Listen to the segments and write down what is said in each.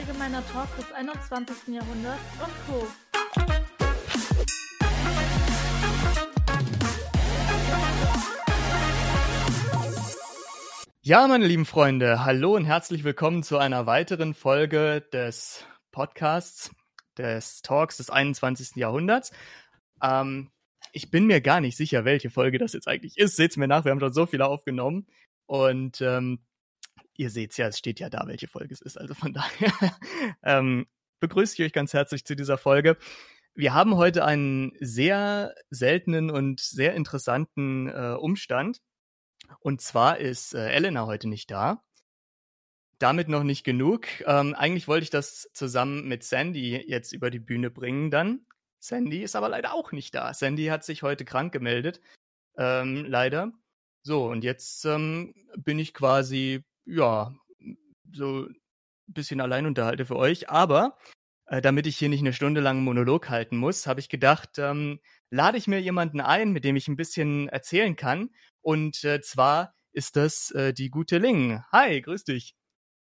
Allgemeiner Talk des 21. Jahrhunderts und Co. Ja, meine lieben Freunde, hallo und herzlich willkommen zu einer weiteren Folge des Podcasts, des Talks des 21. Jahrhunderts. Ähm, ich bin mir gar nicht sicher, welche Folge das jetzt eigentlich ist. Seht's mir nach, wir haben schon so viele aufgenommen. Und ähm, ihr seht's ja, es steht ja da, welche Folge es ist. Also von daher ähm, begrüße ich euch ganz herzlich zu dieser Folge. Wir haben heute einen sehr seltenen und sehr interessanten äh, Umstand. Und zwar ist äh, Elena heute nicht da. Damit noch nicht genug. Ähm, eigentlich wollte ich das zusammen mit Sandy jetzt über die Bühne bringen dann. Sandy ist aber leider auch nicht da. Sandy hat sich heute krank gemeldet. Ähm, leider. So, und jetzt ähm, bin ich quasi, ja, so ein bisschen allein unterhalte für euch. Aber äh, damit ich hier nicht eine Stunde lang einen Monolog halten muss, habe ich gedacht, ähm, lade ich mir jemanden ein, mit dem ich ein bisschen erzählen kann. Und äh, zwar ist das äh, die gute Ling. Hi, grüß dich.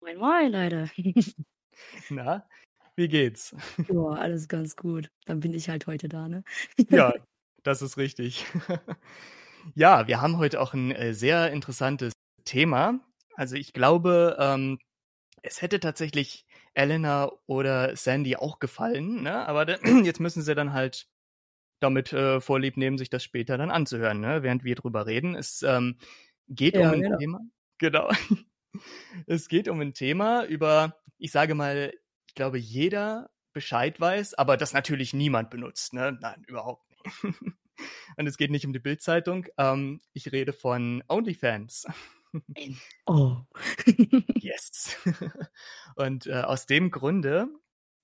Moin, moin, Leute. Na, wie geht's? Ja, alles ganz gut. Dann bin ich halt heute da, ne? Ja, das ist richtig. Ja, wir haben heute auch ein äh, sehr interessantes Thema. Also ich glaube, ähm, es hätte tatsächlich Elena oder Sandy auch gefallen, ne? aber jetzt müssen sie dann halt damit äh, vorlieb nehmen, sich das später dann anzuhören, ne? während wir drüber reden. Es ähm, geht Ja, um ein genau. Thema. Genau. Es geht um ein Thema, über, ich sage mal, ich glaube, jeder Bescheid weiß, aber das natürlich niemand benutzt. Ne? Nein, überhaupt nicht. Und es geht nicht um die Bildzeitung. Ähm, ich rede von OnlyFans. Oh. Yes. Und äh, aus dem Grunde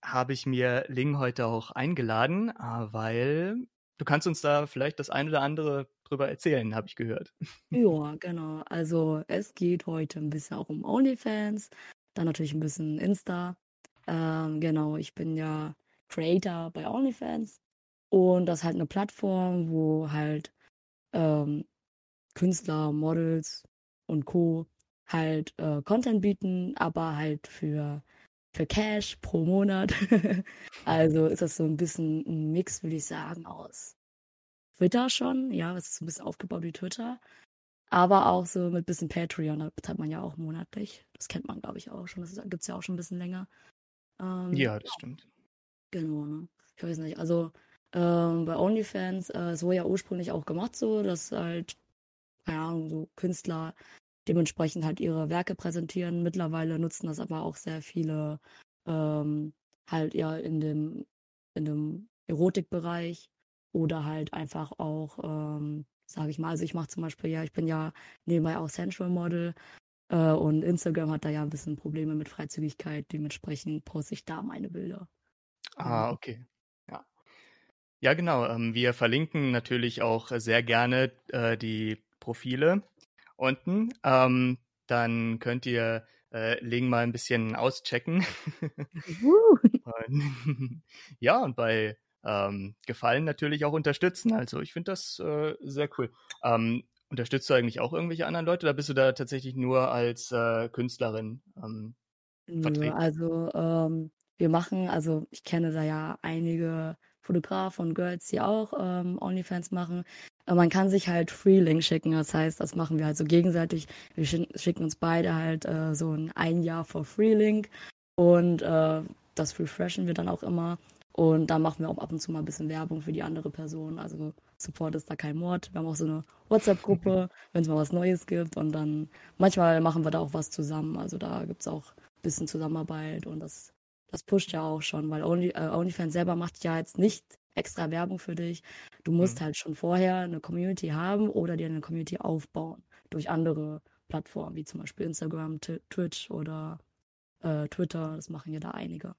habe ich mir Ling heute auch eingeladen, äh, weil du kannst uns da vielleicht das ein oder andere drüber erzählen, habe ich gehört. Ja, genau. Also es geht heute ein bisschen auch um OnlyFans, dann natürlich ein bisschen Insta. Ähm, genau, ich bin ja Creator bei OnlyFans und das ist halt eine Plattform, wo halt ähm, Künstler, Models und Co. halt äh, Content bieten, aber halt für, für Cash pro Monat. also ist das so ein bisschen ein Mix, würde ich sagen, aus Twitter schon. Ja, es ist so ein bisschen aufgebaut wie Twitter. Aber auch so mit bisschen Patreon, da bezahlt man ja auch monatlich. Das kennt man, glaube ich, auch schon. Das gibt es ja auch schon ein bisschen länger. Ähm, Ja, das stimmt. Genau, ne? Ich weiß nicht. Also ähm, bei OnlyFans, äh, es wurde ja ursprünglich auch gemacht so, dass halt, keine Ahnung, so Künstler dementsprechend halt ihre Werke präsentieren. Mittlerweile nutzen das aber auch sehr viele ähm, halt ja in dem, in dem Erotikbereich oder halt einfach auch, ähm, sage ich mal, also ich mache zum Beispiel ja, ich bin ja nebenbei auch Sensual Model äh, und Instagram hat da ja ein bisschen Probleme mit Freizügigkeit. Dementsprechend poste ich da meine Bilder. Ah, okay. Ja. Ja, genau. Ähm, wir verlinken natürlich auch sehr gerne äh, die Profile unten. Ähm, dann könnt ihr äh, Ling mal ein bisschen auschecken. Und, ja, und bei ähm, Gefallen natürlich auch unterstützen. Also ich finde das äh, sehr cool. Ähm, unterstützt du eigentlich auch irgendwelche anderen Leute oder bist du da tatsächlich nur als äh, Künstlerin? Ähm, vertreten? also ähm, wir machen, also ich kenne da ja einige Fotografen und Girls, die auch ähm, OnlyFans machen. Äh, man kann sich halt Freelink schicken, das heißt, das machen wir halt so gegenseitig. Wir schicken, uns beide halt äh, so ein ein Jahr for Freelink und äh, das refreshen wir dann auch immer. Und dann machen wir auch ab und zu mal ein bisschen Werbung für die andere Person. Also Support ist da kein Mord. Wir haben auch so eine WhatsApp-Gruppe, wenn es mal was Neues gibt. Und dann manchmal machen wir da auch was zusammen. Also da gibt es auch ein bisschen Zusammenarbeit und das, das pusht ja auch schon, weil Only, äh, OnlyFans selber macht ja jetzt nicht extra Werbung für dich. Du musst Mhm. halt schon vorher eine Community haben oder dir eine Community aufbauen durch andere Plattformen, wie zum Beispiel Instagram, T Twitch oder äh, Twitter. Das machen ja da einige.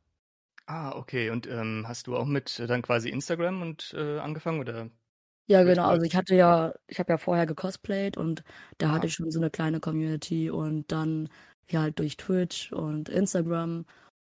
Ah, okay. Und ähm, hast du auch mit äh, dann quasi Instagram und äh, angefangen oder? Ja, genau. Also ich hatte ja, ich habe ja vorher gecosplayt und da Ah. hatte ich schon so eine kleine Community und dann ja halt durch Twitch und Instagram.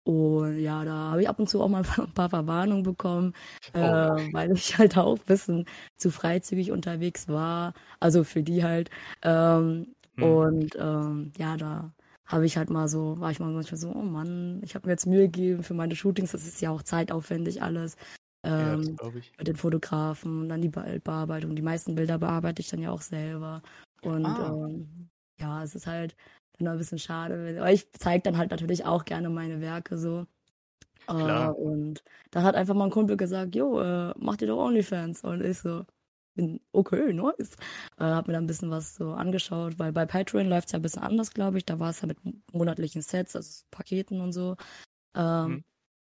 Und ja, da habe ich ab und zu auch mal ein paar Verwarnungen bekommen, Oh. äh, weil ich halt auch ein bisschen zu freizügig unterwegs war. Also für die halt. Ähm, Hm. Und ähm, ja, da habe ich halt mal so, war ich mal manchmal so, oh Mann, ich habe mir jetzt Mühe gegeben für meine Shootings, das ist ja auch zeitaufwendig alles. Ja, das Ähm, ich. mit den Fotografen, dann die Be Bearbeitung. Die meisten Bilder bearbeite ich dann ja auch selber. Und Ah. ähm, ja, es ist halt dann ein bisschen schade. Aber ich zeige dann halt natürlich auch gerne meine Werke so. Äh, Klar. und dann hat einfach mal ein Kumpel gesagt, jo, äh, mach dir doch OnlyFans. Und ich so, bin okay, nice. Äh, hab mir dann ein bisschen was so angeschaut, weil bei Patreon läuft es ja ein bisschen anders, glaube ich. Da war es ja mit monatlichen Sets, also Paketen und so. Ähm, Mhm.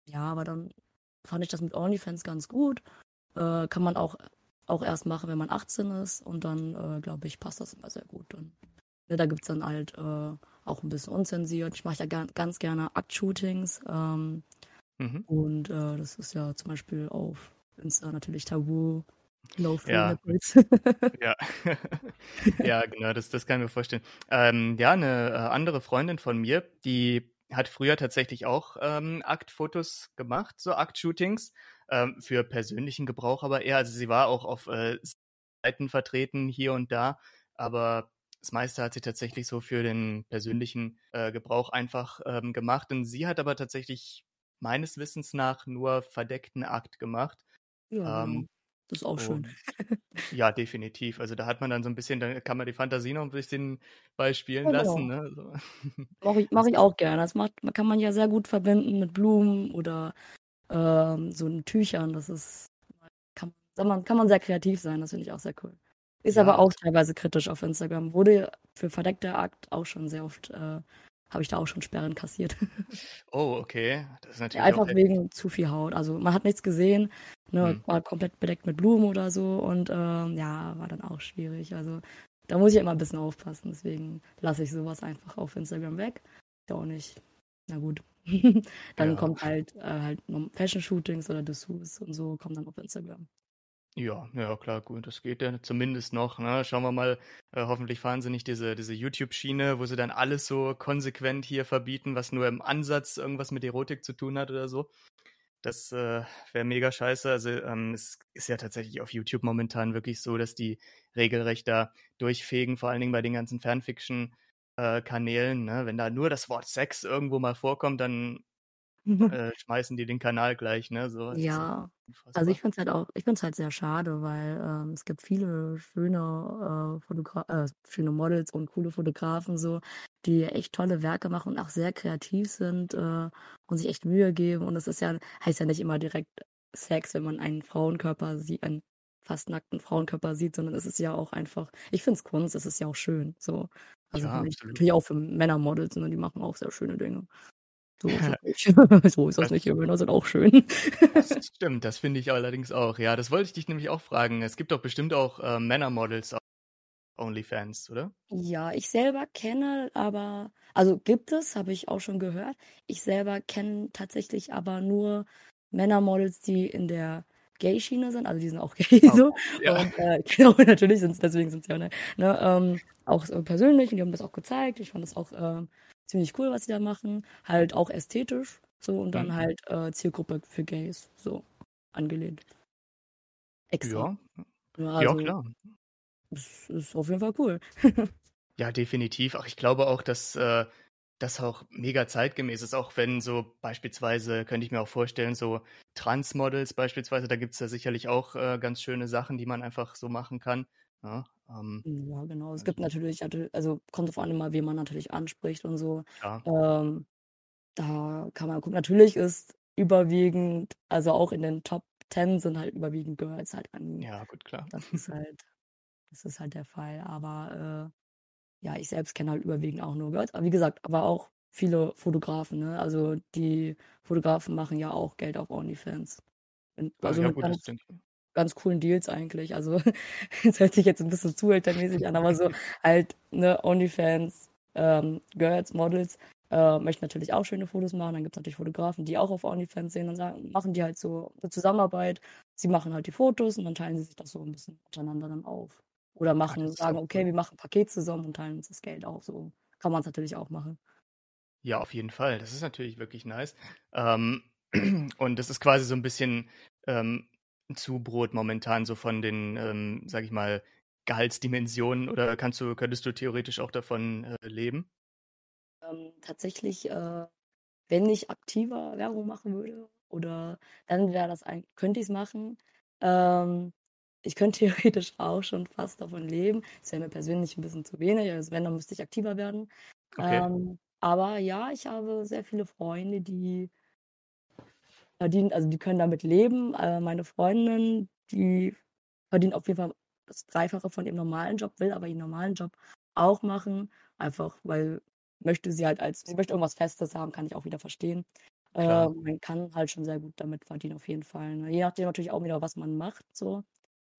Ja, aber dann fand ich das mit OnlyFans ganz gut. Äh, kann man auch, auch erst machen, wenn man 18 ist. Und dann, äh, glaube ich, passt das immer sehr gut. Und, ne, da gibt's dann halt äh, auch ein bisschen unzensiert. Ich mache ja ga ganz gerne Akt-Shootings. Ähm, Mhm. und äh, das ist ja zum Beispiel auf Insta natürlich tabu. No Ja. Ja, ja, genau, das, das kann ich mir vorstellen. Ähm, ja, eine äh, andere Freundin von mir, die hat früher tatsächlich auch ähm, Aktfotos gemacht, so Aktshootings, ähm, für persönlichen Gebrauch aber eher. Also sie war auch auf äh, Seiten vertreten hier und da, aber das meiste hat sie tatsächlich so für den persönlichen äh, Gebrauch einfach ähm, gemacht. Und sie hat aber tatsächlich meines Wissens nach nur verdeckten Akt gemacht. ja. Ähm, Das ist auch schön. ja, definitiv. Also da hat man dann so ein bisschen, da kann man die Fantasie noch ein bisschen beispielen Ja, lassen. genau. Ne? So. Mache ich, mach ich auch gerne. Das macht, kann man ja sehr gut verbinden mit Blumen oder ähm, so Tüchern. Das ist, kann, kann, man, kann man sehr kreativ sein. Das finde ich auch sehr cool. Ist Ja, aber auch teilweise kritisch auf Instagram. Wurde für verdeckter Akt auch schon sehr oft, äh, habe ich da auch schon Sperren kassiert. Oh, okay. Das ist Ja, natürlich auch einfach wegen zu viel Haut. Also man hat nichts gesehen, ne, Hm. war komplett bedeckt mit Blumen oder so und ähm, ja, war dann auch schwierig. Also da muss ich immer ein bisschen aufpassen. Deswegen lasse ich sowas einfach auf Instagram weg. Ist ja auch nicht. Na gut. dann Ja. kommt halt äh, halt Fashion-Shootings oder Dessous und so kommt dann auf Instagram. Ja, ja, klar, gut, das geht ja zumindest noch. Ne? Schauen wir mal, äh, hoffentlich fahren sie nicht diese, diese YouTube-Schiene, wo sie dann alles so konsequent hier verbieten, was nur im Ansatz irgendwas mit Erotik zu tun hat oder so. Das äh, wäre mega scheiße. Also ähm, es ist ja tatsächlich auf YouTube momentan wirklich so, dass die regelrecht da durchfegen, vor allen Dingen bei den ganzen Fanfiction-Kanälen. ne? Wenn da nur das Wort Sex irgendwo mal vorkommt, dann äh, schmeißen die den Kanal gleich. Ne? So, Ja. Also ich finde es halt auch, ich finde halt sehr schade, weil ähm, es gibt viele schöne, äh, Fotogra äh, schöne Models und coole Fotografen so, die echt tolle Werke machen und auch sehr kreativ sind äh, und sich echt Mühe geben. Und es ist ja, heißt ja nicht immer direkt Sex, wenn man einen Frauenkörper sieht, einen fast nackten Frauenkörper sieht, sondern es ist ja auch einfach, ich finde es Kunst, es ist ja auch schön. So. Also Ja, natürlich auch für Männermodels, ne, die machen auch sehr schöne Dinge. So ist das nicht. so ist das Das- nicht, die Männer sind auch schön. Das stimmt, das finde ich allerdings auch. Ja, das wollte ich dich nämlich auch fragen. Es gibt doch bestimmt auch äh, Männermodels auf OnlyFans, oder? Ja, ich selber kenne aber, also gibt es, habe ich auch schon gehört. Ich selber kenne tatsächlich aber nur Männermodels, die in der Gay-Schiene sind, also die sind auch gay so. Ja. Und äh, genau, natürlich sind es, deswegen sind sie ja ne, ne, ähm, auch so persönlich und die haben das auch gezeigt. Ich fand das auch ähm, ziemlich cool, was sie da machen. Halt auch ästhetisch, so und dann Mhm. halt äh, Zielgruppe für Gays, so angelehnt. Extra. Ja, Ja, ja, also, klar. Es ist auf jeden Fall cool. Ja, definitiv. Ach, ich glaube auch, dass äh, das auch mega zeitgemäß ist, auch wenn so beispielsweise, könnte ich mir auch vorstellen, so Transmodels beispielsweise, da gibt es ja sicherlich auch äh, ganz schöne Sachen, die man einfach so machen kann. Ja, ähm, Ja, genau. Es gibt natürlich, natür- also kommt drauf an, immer, wen man natürlich anspricht und so. ja. Ähm, da kann man gucken. Natürlich ist überwiegend, also auch in den Top 10 sind halt überwiegend Girls halt an. ja, gut, klar. Das ist halt, das ist halt der Fall. Aber äh, ja, ich selbst kenne halt überwiegend auch nur Girls. Aber wie gesagt, aber auch viele Fotografen, ne? Also die Fotografen machen ja auch Geld auf OnlyFans. Und- Ah, Also ja, gut, das denke ich. Ganz coolen Deals eigentlich. Also es hört sich jetzt ein bisschen zuhältermäßig an, aber so halt ne OnlyFans, ähm, Girls, Models äh, möchten natürlich auch schöne Fotos machen. Dann gibt es natürlich Fotografen, die auch auf OnlyFans sehen und sagen, machen die halt so eine Zusammenarbeit. Sie machen halt die Fotos und dann teilen sie sich das so ein bisschen untereinander dann auf. Oder machen, das ist sagen, okay, wir machen ein Paket zusammen und teilen uns das Geld auch. So kann man es natürlich auch machen. Ja, auf jeden Fall. Das ist natürlich wirklich nice. Ähm, und das ist quasi so ein bisschen ähm, Zubrot momentan so von den, ähm, sag ich mal, Gehaltsdimensionen oder kannst du, könntest du theoretisch auch davon äh, leben? Ähm, tatsächlich, äh, wenn ich aktiver Werbung machen würde oder dann wäre das ein könnte ich's machen. Ähm, ich könnte theoretisch auch schon fast davon leben. Das wäre mir persönlich ein bisschen zu wenig. Also, wenn, dann müsste ich aktiver werden. Okay. Ähm, aber ja, ich habe sehr viele Freunde, die verdienen also, die können damit leben. Äh, meine Freundin, die verdient auf jeden Fall das Dreifache von ihrem normalen Job, will aber ihren normalen Job auch machen, einfach weil möchte sie halt als sie möchte irgendwas Festes haben, kann ich auch wieder verstehen. Äh, man kann halt schon sehr gut damit verdienen auf jeden Fall, ne? Je nachdem natürlich auch wieder, was man macht so.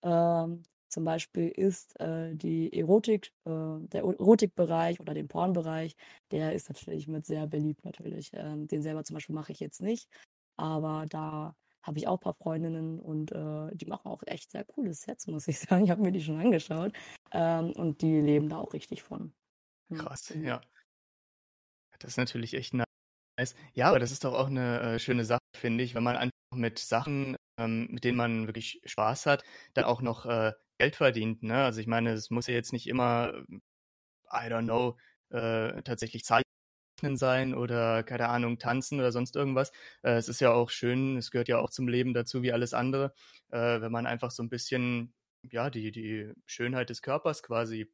Ähm, zum Beispiel ist, äh, die Erotik äh, der Erotikbereich oder den Pornbereich, der ist natürlich mit sehr beliebt natürlich. Ähm, den selber zum Beispiel mache ich jetzt nicht, aber da habe ich auch ein paar Freundinnen und, äh, die machen auch echt sehr coole Sets, muss ich sagen. Ich habe mir die schon angeschaut, ähm, und die leben da auch richtig von. Krass, ja. Das ist natürlich echt nice. Ja, aber das ist doch auch 'ne, äh, schöne Sache, finde ich, wenn man einfach mit Sachen, ähm, mit denen man wirklich Spaß hat, dann auch noch, äh, Geld verdient, ne? Also, ich meine, es muss ja jetzt nicht immer, I don't know, äh, tatsächlich Zeichnen sein oder, keine Ahnung, tanzen oder sonst irgendwas. Äh, es ist ja auch schön, es gehört ja auch zum Leben dazu wie alles andere, äh, wenn man einfach so 'n bisschen, ja, die die Schönheit des Körpers quasi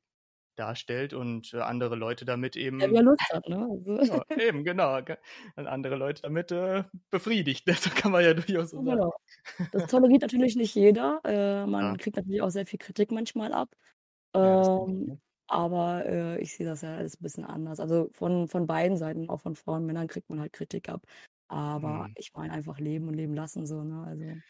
darstellt und, äh, andere Leute damit Ja, eben wer Lust hat, ne? Also ja, eben, genau, ge und andere Leute damit, äh, befriedigt? So kann man ja durchaus so Ja, sagen. genau. Das toleriert natürlich nicht jeder. Äh, Ja. man kriegt natürlich auch sehr viel Kritik manchmal ab. Ja, das Ähm, mir. Aber, äh, ich sehe das ja alles 'n bisschen anders. Also, von von beiden Seiten, auch von Frauen, Männern kriegt man halt Kritik ab. Aber Mhm. ich meine einfach leben und leben lassen so, ne? Also,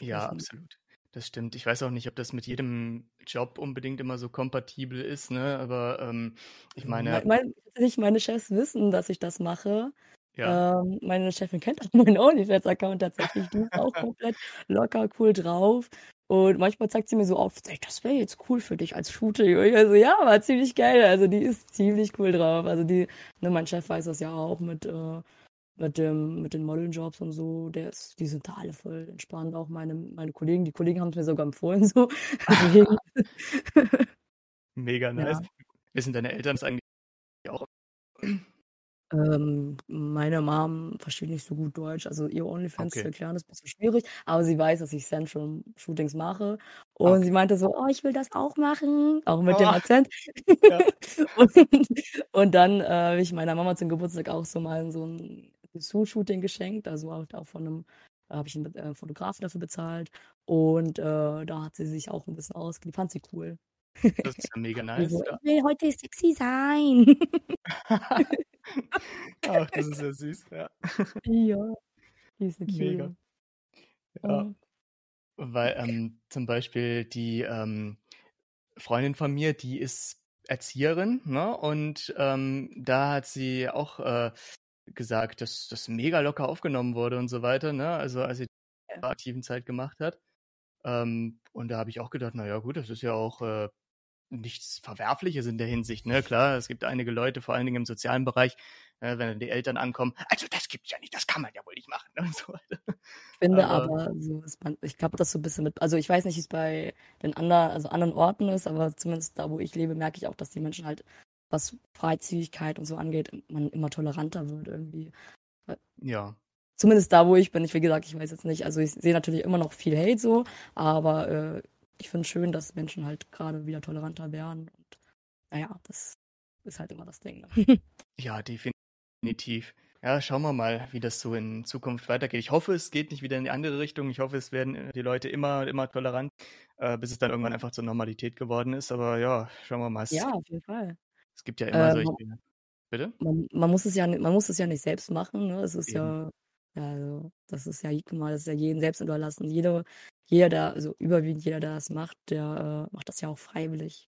Ja, dementsprechend. absolut. Das stimmt. Ich weiß auch nicht, ob das mit jedem Job unbedingt immer so kompatibel ist, ne? Aber, ähm, ich mei meine mein tatsächlich meine Chefs wissen, dass ich das mache. Ja. Ähm, meine Chefin kennt auch meinen Onlyfans-Account tatsächlich. Die ist auch komplett locker, cool drauf. Und manchmal zeigt sie mir so auf: „Ey, das wäre jetzt cool für dich als Shooting.“ Und ich so: „Ja, war ziemlich geil.“ Also, die ist ziemlich cool drauf. Also, die ne, mein Chef weiß das ja auch mit, äh mit dem mit den Modeljobs und so. Der ist die sind da alle voll entspannt, auch meine meine Kollegen. Die Kollegen haben's mir sogar empfohlen so. Mega nice. Ja. Wissen deine Eltern das eigentlich? Ähm, meine Mom versteht nicht so gut Deutsch. Also, ihr Onlyfans zu Okay. erklären ist bisschen schwierig, aber sie weiß, dass ich Sensual-Shootings mache. Ah, Und okay. sie meinte so: „Oh, ich will das auch machen“, auch mit dem Oh. Akzent. Ja. Und und dann, äh, habe ich meiner Mama zum Geburtstag auch so mal so 'n Dessous-Shooting geschenkt, also, auch auch von 'nem da habe ich 'n, äh, Fotografen dafür bezahlt. Und, äh, da hat sie sich auch 'n bisschen ausgelebt, fand sie cool. Das ist ja mega Die nice. „Ich will heute sexy sein.“ Ach, das ist ja süß, ja. Ja, die ist 'ne Mega. Ja. Mhm. Weil, ähm, zum Beispiel die, ähm, Freundin von mir, die ist Erzieherin, ne? Und, ähm, da hat sie auch, äh, gesagt, dass das mega locker aufgenommen wurde und so weiter, ne? Also, als sie Ja. aktiven Zeit gemacht hat. Ähm, und da habe ich auch gedacht: „Na ja, gut, das ist ja auch, äh, nichts Verwerfliches in der Hinsicht“, ne? Klar, es gibt einige Leute, vor allen Dingen im sozialen Bereich, äh, wenn dann die Eltern ankommen: „Also, das gibt's ja nicht, das kann man ja wohl nicht machen“, und so. Ich finde Aber aber so ist man ich glaube, das so 'n bisschen mit also, ich weiß nicht, wie's bei den ander also, anderen Orten ist, aber zumindest da, wo ich lebe, merke ich auch, dass die Menschen halt, was Freizügigkeit und so angeht, man immer toleranter wird irgendwie. Ja. zumindest da, wo ich bin. Ich wie gesagt, ich weiß jetzt nicht also, ich sehe natürlich immer noch viel Hate so, aber, äh, ich finde es schön, dass Menschen halt grade wieder toleranter werden und na ja, das ist halt immer das Ding, ne? Ja, definitiv. Ja, schauen wir mal, wie das so in Zukunft weitergeht. Ich hoffe, es geht nicht wieder in die andere Richtung. Ich hoffe, es werden, die Leute immer immer tolerant, äh, bis es dann irgendwann einfach zur Normalität geworden ist. Aber ja, schauen wir mal. Es Ja, auf jeden Fall. es gibt ja immer Äh, solche man bitte? man man muss es ja man muss es ja nicht selbst machen, ne? Es ist Eben. ja, also, das ist ja guck mal, das ist ja jedem selbst überlassen. Jeder jeder, der also, überwiegend jeder, der das macht, der, äh, macht das ja auch freiwillig.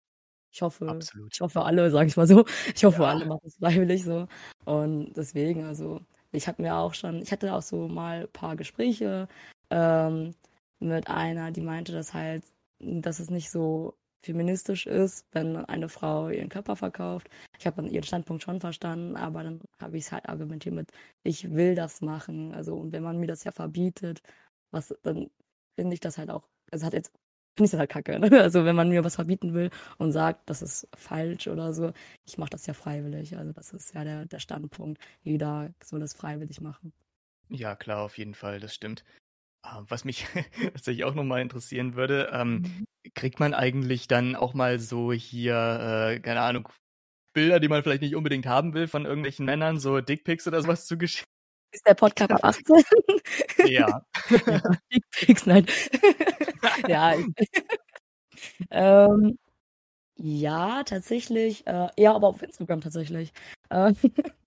Ich hoffe Absolut. ich hoffe alle, sage ich mal so. Ich hoffe, Ja. alle machen es freiwillig so. Und deswegen, also, ich habe mir auch schon ich hatte auch so mal paar Gespräche, ähm, mit einer, die meinte, dass halt dass es nicht so feministisch ist, wenn eine Frau ihren Körper verkauft. Ich habe ihren Standpunkt schon verstanden, aber dann habe ich's halt argumentiert mit: „Ich will das machen.“ Also, und wenn man mir das ja verbietet, was dann finde ich das halt auch es hat jetzt finde ich das halt kacke. Ne? Also wenn man mir was verbieten will und sagt, das ist falsch oder so, ich mache das ja freiwillig. Also das ist ja der, der Standpunkt. Jeder soll das freiwillig machen. Ja, klar, auf jeden Fall, das stimmt. Ah, was mich tatsächlich auch nochmal interessieren würde, ähm, mhm. kriegt man eigentlich dann auch mal so hier, äh, keine Ahnung, Bilder, die man vielleicht nicht unbedingt haben will von irgendwelchen Männern, so Dickpics oder sowas zugeschickt? Ist der Podcast ab 18? Ja. ja Dickpics, nein. ja. ähm, ja, tatsächlich. Äh, ja, aber auf Instagram tatsächlich. Äh,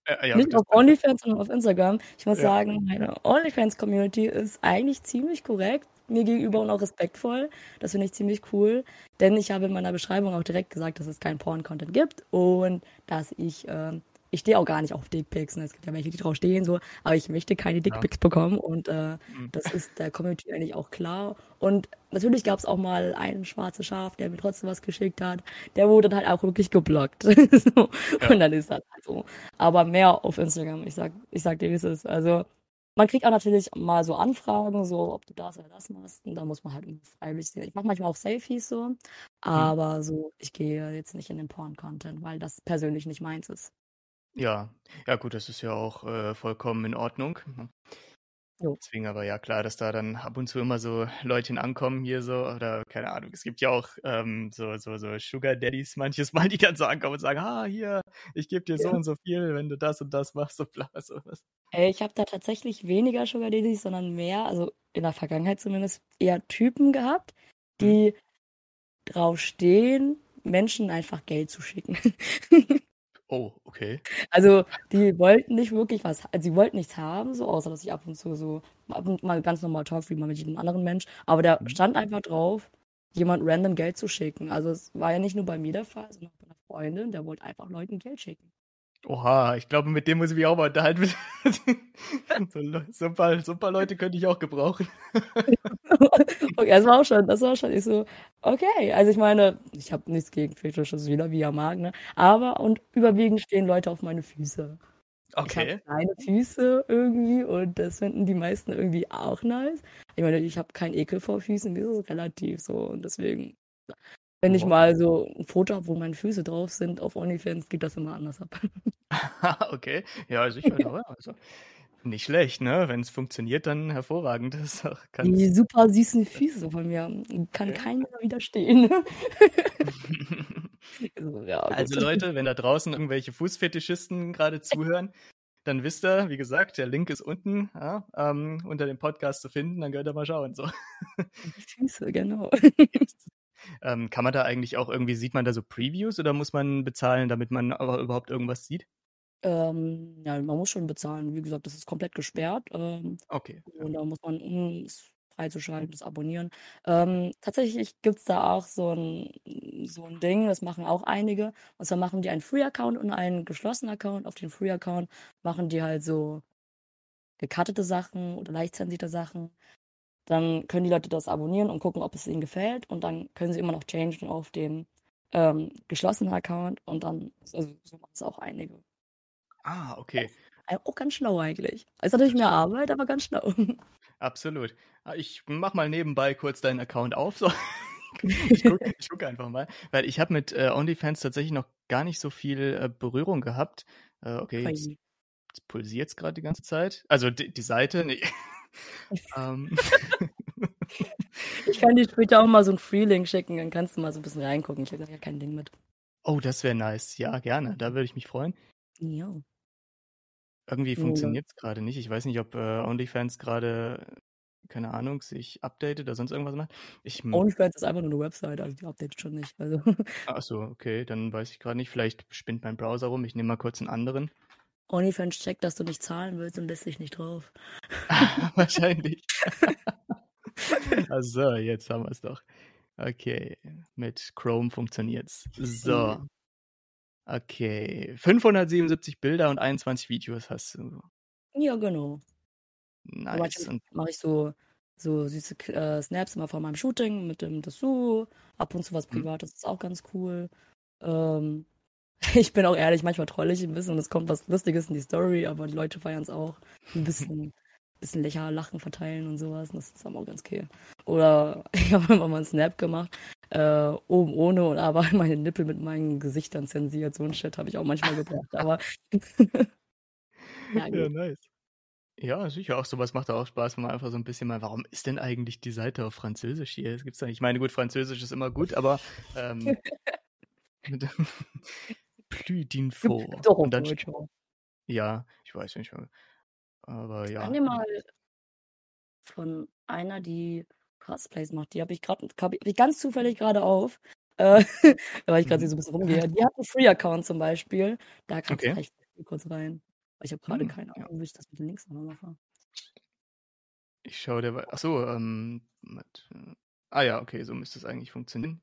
ja, ja, nicht auf OnlyFans, sondern auf Instagram. Ich muss ja. sagen, meine OnlyFans-Community ist eigentlich ziemlich korrekt mir gegenüber und auch respektvoll. Das finde ich ziemlich cool. Denn ich habe in meiner Beschreibung auch direkt gesagt, dass es keinen Porn-Content gibt und dass ich äh, ich stehe auch gar nicht auf Dickpics. Ne? Es gibt ja welche, die drauf stehen, so, aber ich möchte keine Dickpics ja. bekommen und äh, mhm. das ist der Community eigentlich auch klar. Und natürlich gab es auch mal einen schwarzen Schaf, der mir trotzdem was geschickt hat. Der wurde dann halt auch wirklich geblockt. so. ja. Und dann ist das halt so. Aber mehr auf Instagram. Ich sag, ich sag dir, wie es ist. Also, man kriegt auch natürlich mal so Anfragen, so ob du das oder das machst. Und da muss man halt freiwillig sehen. Ich mache manchmal auch Selfies so, mhm. aber mhm. so, ich gehe jetzt nicht in den Porn-Content, weil das persönlich nicht meins ist. Ja, ja gut, das ist ja auch äh, vollkommen in Ordnung. Ne? Jo. Deswegen aber ja klar, dass da dann ab und zu immer so Leutchen ankommen hier so oder keine Ahnung. Es gibt ja auch ähm, so, so, so Sugar Daddies manches Mal, die dann so ankommen und sagen, ah hier, ich gebe dir ja. so und so viel, wenn du das und das machst, so bla sowas. Ey, ich habe da tatsächlich weniger Sugar Daddies, sondern mehr, also in der Vergangenheit zumindest, eher Typen gehabt, hm. die hm. drauf stehen, Menschen einfach Geld zu schicken. Oh, okay. Also, die wollten nicht wirklich was, also sie wollten nichts haben, so, außer dass ich ab und zu so, ab und mal ganz normal talk, wie mal mit jedem anderen Mensch. Aber da mhm. stand einfach drauf, jemand random Geld zu schicken. Also, es war ja nicht nur bei mir der Fall, sondern auch bei einer Freundin, der wollte einfach Leuten Geld schicken. Oha, ich glaube, mit dem muss ich mich auch mal unterhalten. so, so, ein paar, so ein paar Leute könnte ich auch gebrauchen. okay, das war auch schon, das war schon. Ich so, okay. Also ich meine, ich habe nichts gegen Fetisches, wieder wie er mag, ne? Aber und überwiegend stehen Leute auf meine Füße. Okay. Ich kleine Füße irgendwie und das finden die meisten irgendwie auch nice. Ich meine, ich habe keinen Ekel vor Füßen, das ist relativ so und deswegen wenn ich mal so ein Foto habe, wo meine Füße drauf sind auf OnlyFans, geht das immer anders ab. okay, ja, sicher. also, nicht schlecht, ne? Wenn es funktioniert, dann hervorragend. Das Die super süßen Füße von mir. Kann okay. keiner widerstehen. also, ja, also Leute, wenn da draußen irgendwelche Fußfetischisten gerade zuhören, dann wisst ihr, wie gesagt, der Link ist unten ja, ähm, unter dem Podcast zu finden, dann könnt ihr mal schauen. So. Die Füße, genau. Ähm, kann man da eigentlich auch irgendwie, sieht man da so Previews oder muss man bezahlen, damit man aber überhaupt irgendwas sieht? Ähm, ja, man muss schon bezahlen. Wie gesagt, das ist komplett gesperrt. Ähm, okay. Und da muss man, um es freizuschalten, das abonnieren. Ähm, tatsächlich gibt es da auch so ein, so ein Ding, das machen auch einige. Und zwar machen die einen Free-Account und einen geschlossenen Account. Auf den Free-Account machen die halt so gecuttete Sachen oder leicht zensierte Sachen. Dann können die Leute das abonnieren und gucken, ob es ihnen gefällt. Und dann können sie immer noch changen auf den ähm, geschlossenen Account. Und dann, also so machen es auch einige. Ah, okay. Auch ganz schlau eigentlich. Ist natürlich mehr Arbeit, aber ganz schlau. Absolut. Ah, ich mach mal nebenbei kurz deinen Account auf. So. ich gucke guck einfach mal. Weil ich habe mit äh, OnlyFans tatsächlich noch gar nicht so viel äh, Berührung gehabt. Äh, okay, jetzt, jetzt pulsiert es gerade die ganze Zeit. Also die, die Seite, nee. Ähm. ich kann dir später auch mal so ein Freelink schicken, dann kannst du mal so ein bisschen reingucken. Ich habe ja kein Ding mit. Oh, das wäre nice. Ja, gerne. Da würde ich mich freuen. Ja. Irgendwie funktioniert es gerade nicht. Ich weiß nicht, ob äh, OnlyFans gerade, keine Ahnung, sich updatet oder sonst irgendwas macht. Ich, OnlyFans ist einfach nur eine Website, also die updatet schon nicht. Also. Achso, okay, dann weiß ich gerade nicht. Vielleicht spinnt mein Browser rum. Ich nehme mal kurz einen anderen. OnlyFans checkt, dass du nicht zahlen willst und lässt dich nicht drauf. Wahrscheinlich. also, jetzt haben wir es doch. Okay, mit Chrome funktioniert's. So. Mhm. Okay, 577 Bilder und 21 Videos hast du. Ja, genau. Nice. Mache ich so, so süße äh, Snaps immer von meinem Shooting mit dem Dessous. Ab und zu was mhm. Privates, hm. ist auch ganz cool. Ähm, ich bin auch ehrlich, manchmal troll ich ein bisschen und es kommt was Lustiges in die Story, aber die Leute feiern es auch. Ein bisschen, bisschen Lächer, Lachen verteilen und sowas. Und das ist dann auch ganz okay. Oder ich habe immer mal einen Snap gemacht, äh, oben ohne und aber meine Nippel mit meinen Gesichtern zensiert. So ein Shit habe ich auch manchmal gebracht. Aber ja, ja, nice. Ja, sicher, auch sowas macht auch Spaß, wenn man einfach so ein bisschen mal, warum ist denn eigentlich die Seite auf Französisch hier? Das gibt's ja nicht. Ich meine, gut, Französisch ist immer gut, aber ähm, plus d'info. Doch, Und dann, Deutsch auch. ja, ich weiß nicht, aber Ich ja. kann dir mal von einer, die Cosplays macht, die habe ich gerade hab ich ganz zufällig gerade auf. Äh, weil ich gerade Mhm. so ein bisschen rumgehe. Die hat einen Free-Account zum Beispiel. Da kannst du Okay. echt kurz rein. Aber Ich habe gerade Hm, keine ja. Ahnung, wie ich das mit den Links nochmal mache. Ich schaue der, achso, ähm, mit, äh, ah ja, okay, so müsste es eigentlich funktionieren.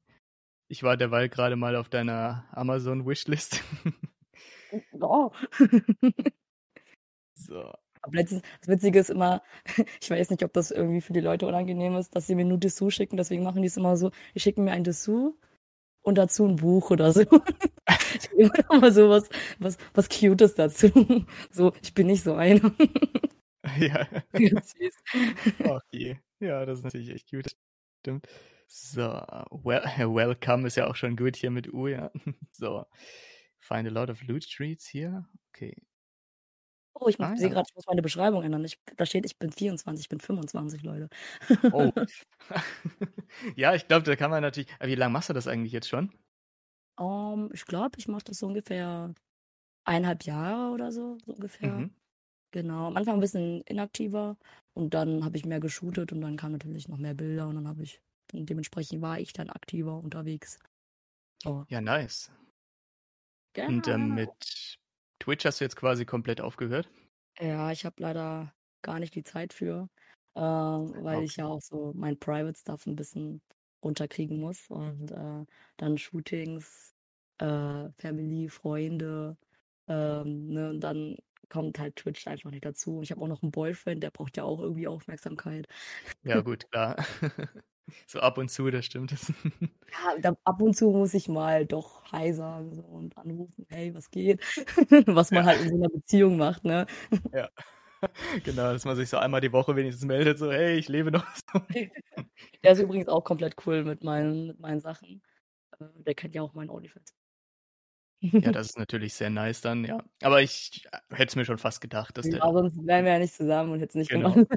Ich war derweil gerade mal auf deiner Amazon-Wishlist. Oh. so. Aber letztens, das Witzige ist immer, ich weiß nicht, ob das irgendwie für die Leute unangenehm ist, dass sie mir nur Dessous schicken, deswegen machen die es immer so, die schicken mir ein Dessous und dazu ein Buch oder so. Ich will immer mal so was, was, was Cutes dazu. So, ich bin nicht so eine. Ja. Ganz süß. Ach je. Ja, das ist natürlich echt gut. Stimmt. So, well, welcome ist ja auch schon gut hier mit U, ja. So. Find a lot of loot streets hier. Okay. Oh, ich Ah, sehe ja. gerade, ich muss meine Beschreibung ändern. Ich, da steht, ich bin 24, ich bin 25, Leute. Oh. ja, ich glaube, da kann man natürlich. Aber wie lange machst du das eigentlich jetzt schon? Ähm, ich glaube, ich mache das so ungefähr eineinhalb Jahre oder so, so ungefähr. Mhm. Genau. Am Anfang ein bisschen inaktiver und dann habe ich mehr geshootet und dann kamen natürlich noch mehr Bilder und dann habe ich, und dementsprechend war ich dann aktiver unterwegs. Oh, Ja, nice. genau. Und ähm, mit Twitch hast du jetzt quasi komplett aufgehört? Ja, ich habe leider gar nicht die Zeit für, ähm, weil Okay. ich ja auch so mein Private Stuff ein bisschen runterkriegen muss und äh, dann Shootings, äh, Family, Freunde, ähm, ne, und dann kommt halt Twitch einfach nicht dazu. Und ich habe auch noch einen Boyfriend, der braucht ja auch irgendwie Aufmerksamkeit. Ja, gut, klar. so ab und zu, das stimmt. Ja, ab und zu muss ich mal doch Hi sagen so, und anrufen, hey, was geht? Was man Ja. halt in so einer Beziehung macht, ne? ja. Genau, dass man sich so einmal die Woche wenigstens meldet, so, hey, ich lebe noch. Der ist übrigens auch komplett cool mit meinen, mit meinen Sachen. Äh, Der kennt ja auch meinen OnlyFans. Ja, das ist natürlich sehr nice dann, ja. Aber ich hätte es mir schon fast gedacht, dass der, Ja, sonst wären wir ja nicht zusammen und hätten es nicht Genau. gemacht.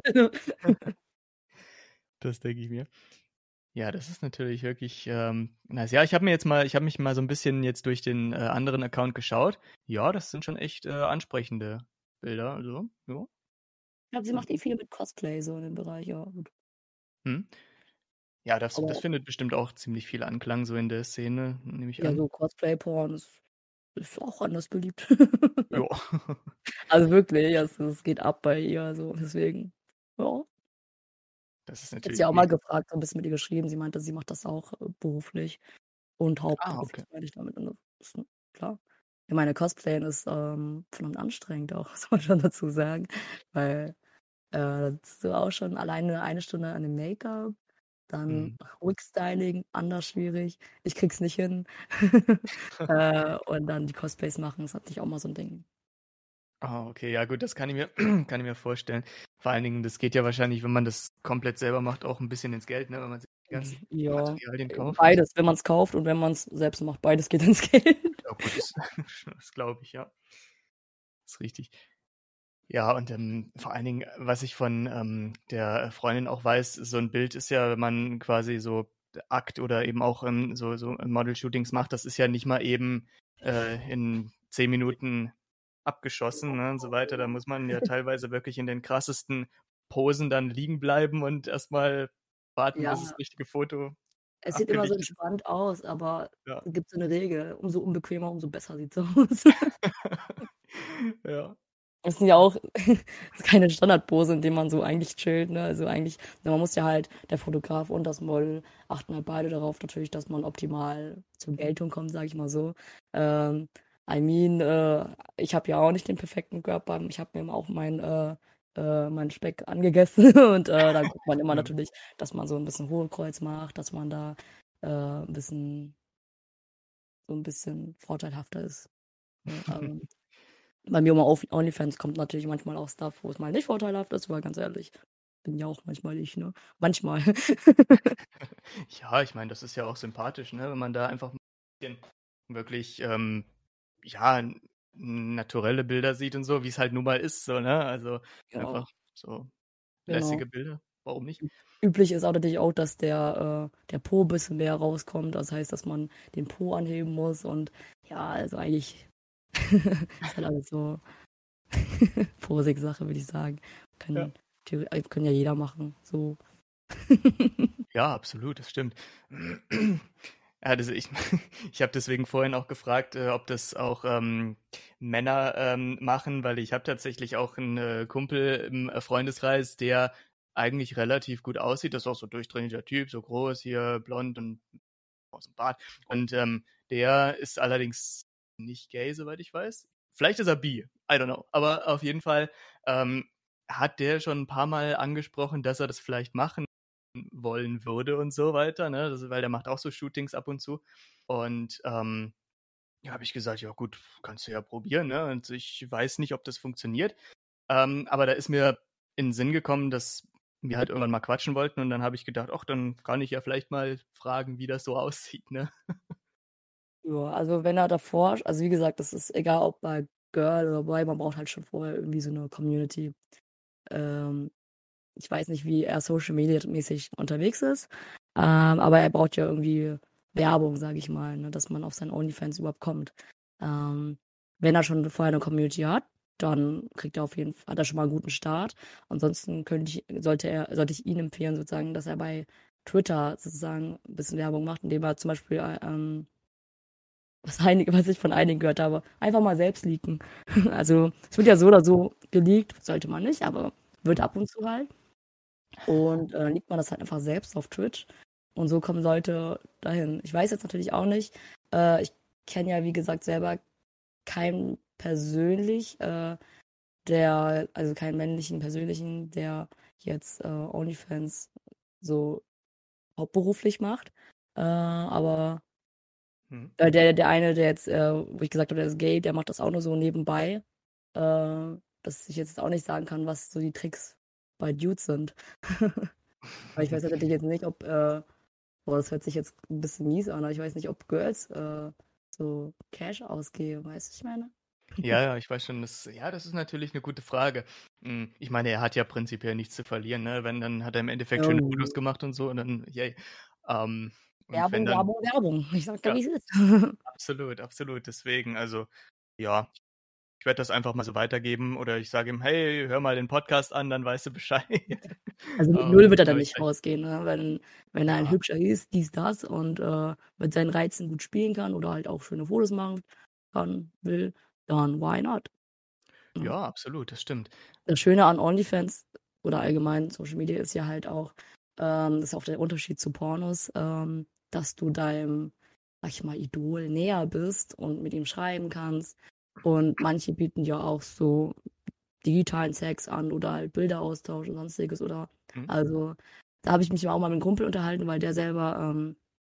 das denke ich mir. Ja, das ist natürlich wirklich ähm, nice. Ja, ich habe mir jetzt mal, ich habe mich mal so ein bisschen jetzt durch den äh, anderen Account geschaut. Ja, das sind schon echt äh, ansprechende Bilder. Also, ja. Ich glaube, sie macht eh viel mit Cosplay so in dem Bereich, ja. Hm. Ja, das, das findet bestimmt auch ziemlich viel Anklang so in der Szene, nehme ich Ja, an. so Cosplay-Porn ist, ist auch anders beliebt. Ja. also wirklich, es, es geht ab bei ihr, so deswegen. Ja. Das ist Ich hätte natürlich. sie auch mal gefragt, so ein bisschen mit ihr geschrieben. Sie meinte, sie macht das auch äh, beruflich. Und hauptberuflich Ah, okay. meine ich damit. Das ist, klar. Ja, meine Cosplayen ist ähm, verdammt anstrengend auch, muss man schon dazu sagen. Weil äh, das so auch schon alleine eine Stunde an dem Make-up, dann Mhm. Rückstyling, anders schwierig. Ich krieg's nicht hin. äh, und dann die Cosplays machen, ist natürlich auch mal so ein Ding. Ah, okay, ja gut, das kann ich mir, kann ich mir vorstellen. Vor allen Dingen, das geht ja wahrscheinlich, wenn man das komplett selber macht, auch ein bisschen ins Geld, ne? Wenn man sich die ganzen Ja, Materialien kauft. beides, wenn man es kauft und wenn man es selbst macht, beides geht ins Geld. Ja, gut, das, das glaube ich, ja. Das ist richtig. Ja, und ähm, vor allen Dingen, was ich von ähm, der Freundin auch weiß, so ein Bild ist ja, wenn man quasi so Akt oder eben auch ähm, so, so Model-Shootings macht, das ist ja nicht mal eben äh, in zehn Minuten abgeschossen ne, und so weiter. Da muss man ja teilweise wirklich in den krassesten Posen dann liegen bleiben und erstmal warten, Ja. bis das richtige Foto. Es sieht immer so entspannt aus, aber Ja. es gibt so eine Regel. Umso unbequemer, umso besser sieht es aus. ja. Das sind ja auch keine Standardpose, in dem man so eigentlich chillt. Ne? Also eigentlich, man muss ja halt, der Fotograf und das Model achten halt beide darauf natürlich, dass man optimal zur Geltung kommt, sage ich mal so. Ähm, I mean, äh, ich habe ja auch nicht den perfekten Körper. Ich habe mir auch mein, äh, äh, meinen Speck angegessen und äh, da guckt man immer natürlich, dass man so ein bisschen Hohlkreuz macht, dass man da äh, ein bisschen so ein bisschen vorteilhafter ist. Ne? Ähm, bei mir auf OnlyFans kommt natürlich manchmal auch Stuff, wo es mal nicht vorteilhaft ist, weil ganz ehrlich, bin ja auch manchmal ich, ne? Manchmal. ja, ich meine, das ist ja auch sympathisch, ne? Wenn man da einfach ein bisschen wirklich, ähm, ja, naturelle Bilder sieht und so, wie es halt nun mal ist, so, ne? Also Genau. einfach so Genau. lässige Bilder. Warum nicht? Üblich ist auch natürlich auch, dass der, äh, der Po ein bisschen mehr rauskommt. Das heißt, dass man den Po anheben muss und ja, also eigentlich ist halt alles so Posig-Sache, würde ich sagen. Ja. Kann, theore- äh, kann ja jeder machen. So. Ja, absolut, das stimmt. Ja, das, ich ich habe deswegen vorhin auch gefragt, äh, ob das auch ähm, Männer ähm, machen, weil ich habe tatsächlich auch einen äh, Kumpel im äh, Freundeskreis, der eigentlich relativ gut aussieht. Das ist auch so durchtrainierter Typ, so groß hier, blond und aus dem Bart. Und ähm, der ist allerdings nicht gay, soweit ich weiß. Vielleicht ist er bi, I don't know. Aber auf jeden Fall ähm, hat der schon ein paar Mal angesprochen, dass er das vielleicht machen wollen würde und so weiter, ne? Das, weil der macht auch so Shootings ab und zu. Und ähm, ja, habe ich gesagt, ja gut, kannst du ja probieren, ne? Und ich weiß nicht, ob das funktioniert. Ähm, aber da ist mir in den Sinn gekommen, dass wir halt irgendwann mal quatschen wollten und dann habe ich gedacht, ach, dann kann ich ja vielleicht mal fragen, wie das so aussieht, ne? Ja, also wenn er davor, also wie gesagt, das ist egal, ob bei Girl oder Boy, man braucht halt schon vorher irgendwie so eine Community. Ähm, ich weiß nicht, wie er Social Media mäßig unterwegs ist, ähm, aber er braucht ja irgendwie Werbung, sage ich mal, ne, dass man auf seinen OnlyFans überhaupt kommt. Ähm, wenn er schon vorher eine Community hat, dann kriegt er auf jeden Fall, hat er schon mal einen guten Start. Ansonsten könnte ich, sollte er, sollte ich ihn empfehlen, sozusagen, dass er bei Twitter sozusagen ein bisschen Werbung macht, indem er zum Beispiel, äh, ähm, was, einige, was ich von einigen gehört habe, einfach mal selbst leaken. Also es wird ja so oder so geleakt, sollte man nicht, aber wird ab und zu halt. Und äh, dann liegt man das halt einfach selbst auf Twitch. Und so kommen Leute dahin. Ich weiß jetzt natürlich auch nicht. Äh, ich kenne ja, wie gesagt, selber keinen persönlich, äh, der, also keinen männlichen persönlichen, der jetzt äh, OnlyFans so hauptberuflich macht. Äh, aber Hm. äh, der, der eine, der jetzt, äh, wo ich gesagt habe, der ist gay, der macht das auch nur so nebenbei. Äh, dass ich jetzt auch nicht sagen kann, was so die Tricks bei Dudes sind. Weil ich weiß natürlich jetzt nicht, ob, äh, boah, das hört sich jetzt ein bisschen mies an, aber ich weiß nicht, ob Girls äh, so Cash ausgeben, weißt du, ich meine? Ja, ja, ich weiß schon, das, ja, das ist natürlich eine gute Frage. Hm, Ich meine, er hat ja prinzipiell nichts zu verlieren, ne? Wenn, dann hat er im Endeffekt schöne. Fotos gemacht und so und dann, yay. Ähm, und Werbung, dann, Werbung, Werbung. Ich sag dir, Ja. wie es ist. absolut, absolut, deswegen, also, ja, ich werde das einfach mal so weitergeben oder ich sage ihm, hey, hör mal den Podcast an, dann weißt du Bescheid. Also mit Ähm, null wird er dann nicht ich- rausgehen, ne? Wenn, wenn er ein Ja. hübscher ist, dies, das und äh, mit seinen Reizen gut spielen kann oder halt auch schöne Fotos machen kann, will, dann why not? Ja, absolut, das stimmt. Das Schöne an OnlyFans oder allgemein Social Media ist ja halt auch, ähm, das ist auch der Unterschied zu Pornos, ähm, dass du deinem, sag ich mal, Idol näher bist und mit ihm schreiben kannst. Und manche bieten ja auch so digitalen Sex an oder halt Bilderaustausch und sonstiges oder Mhm. also da habe ich mich auch mal mit einem Kumpel unterhalten, weil der selber ähm,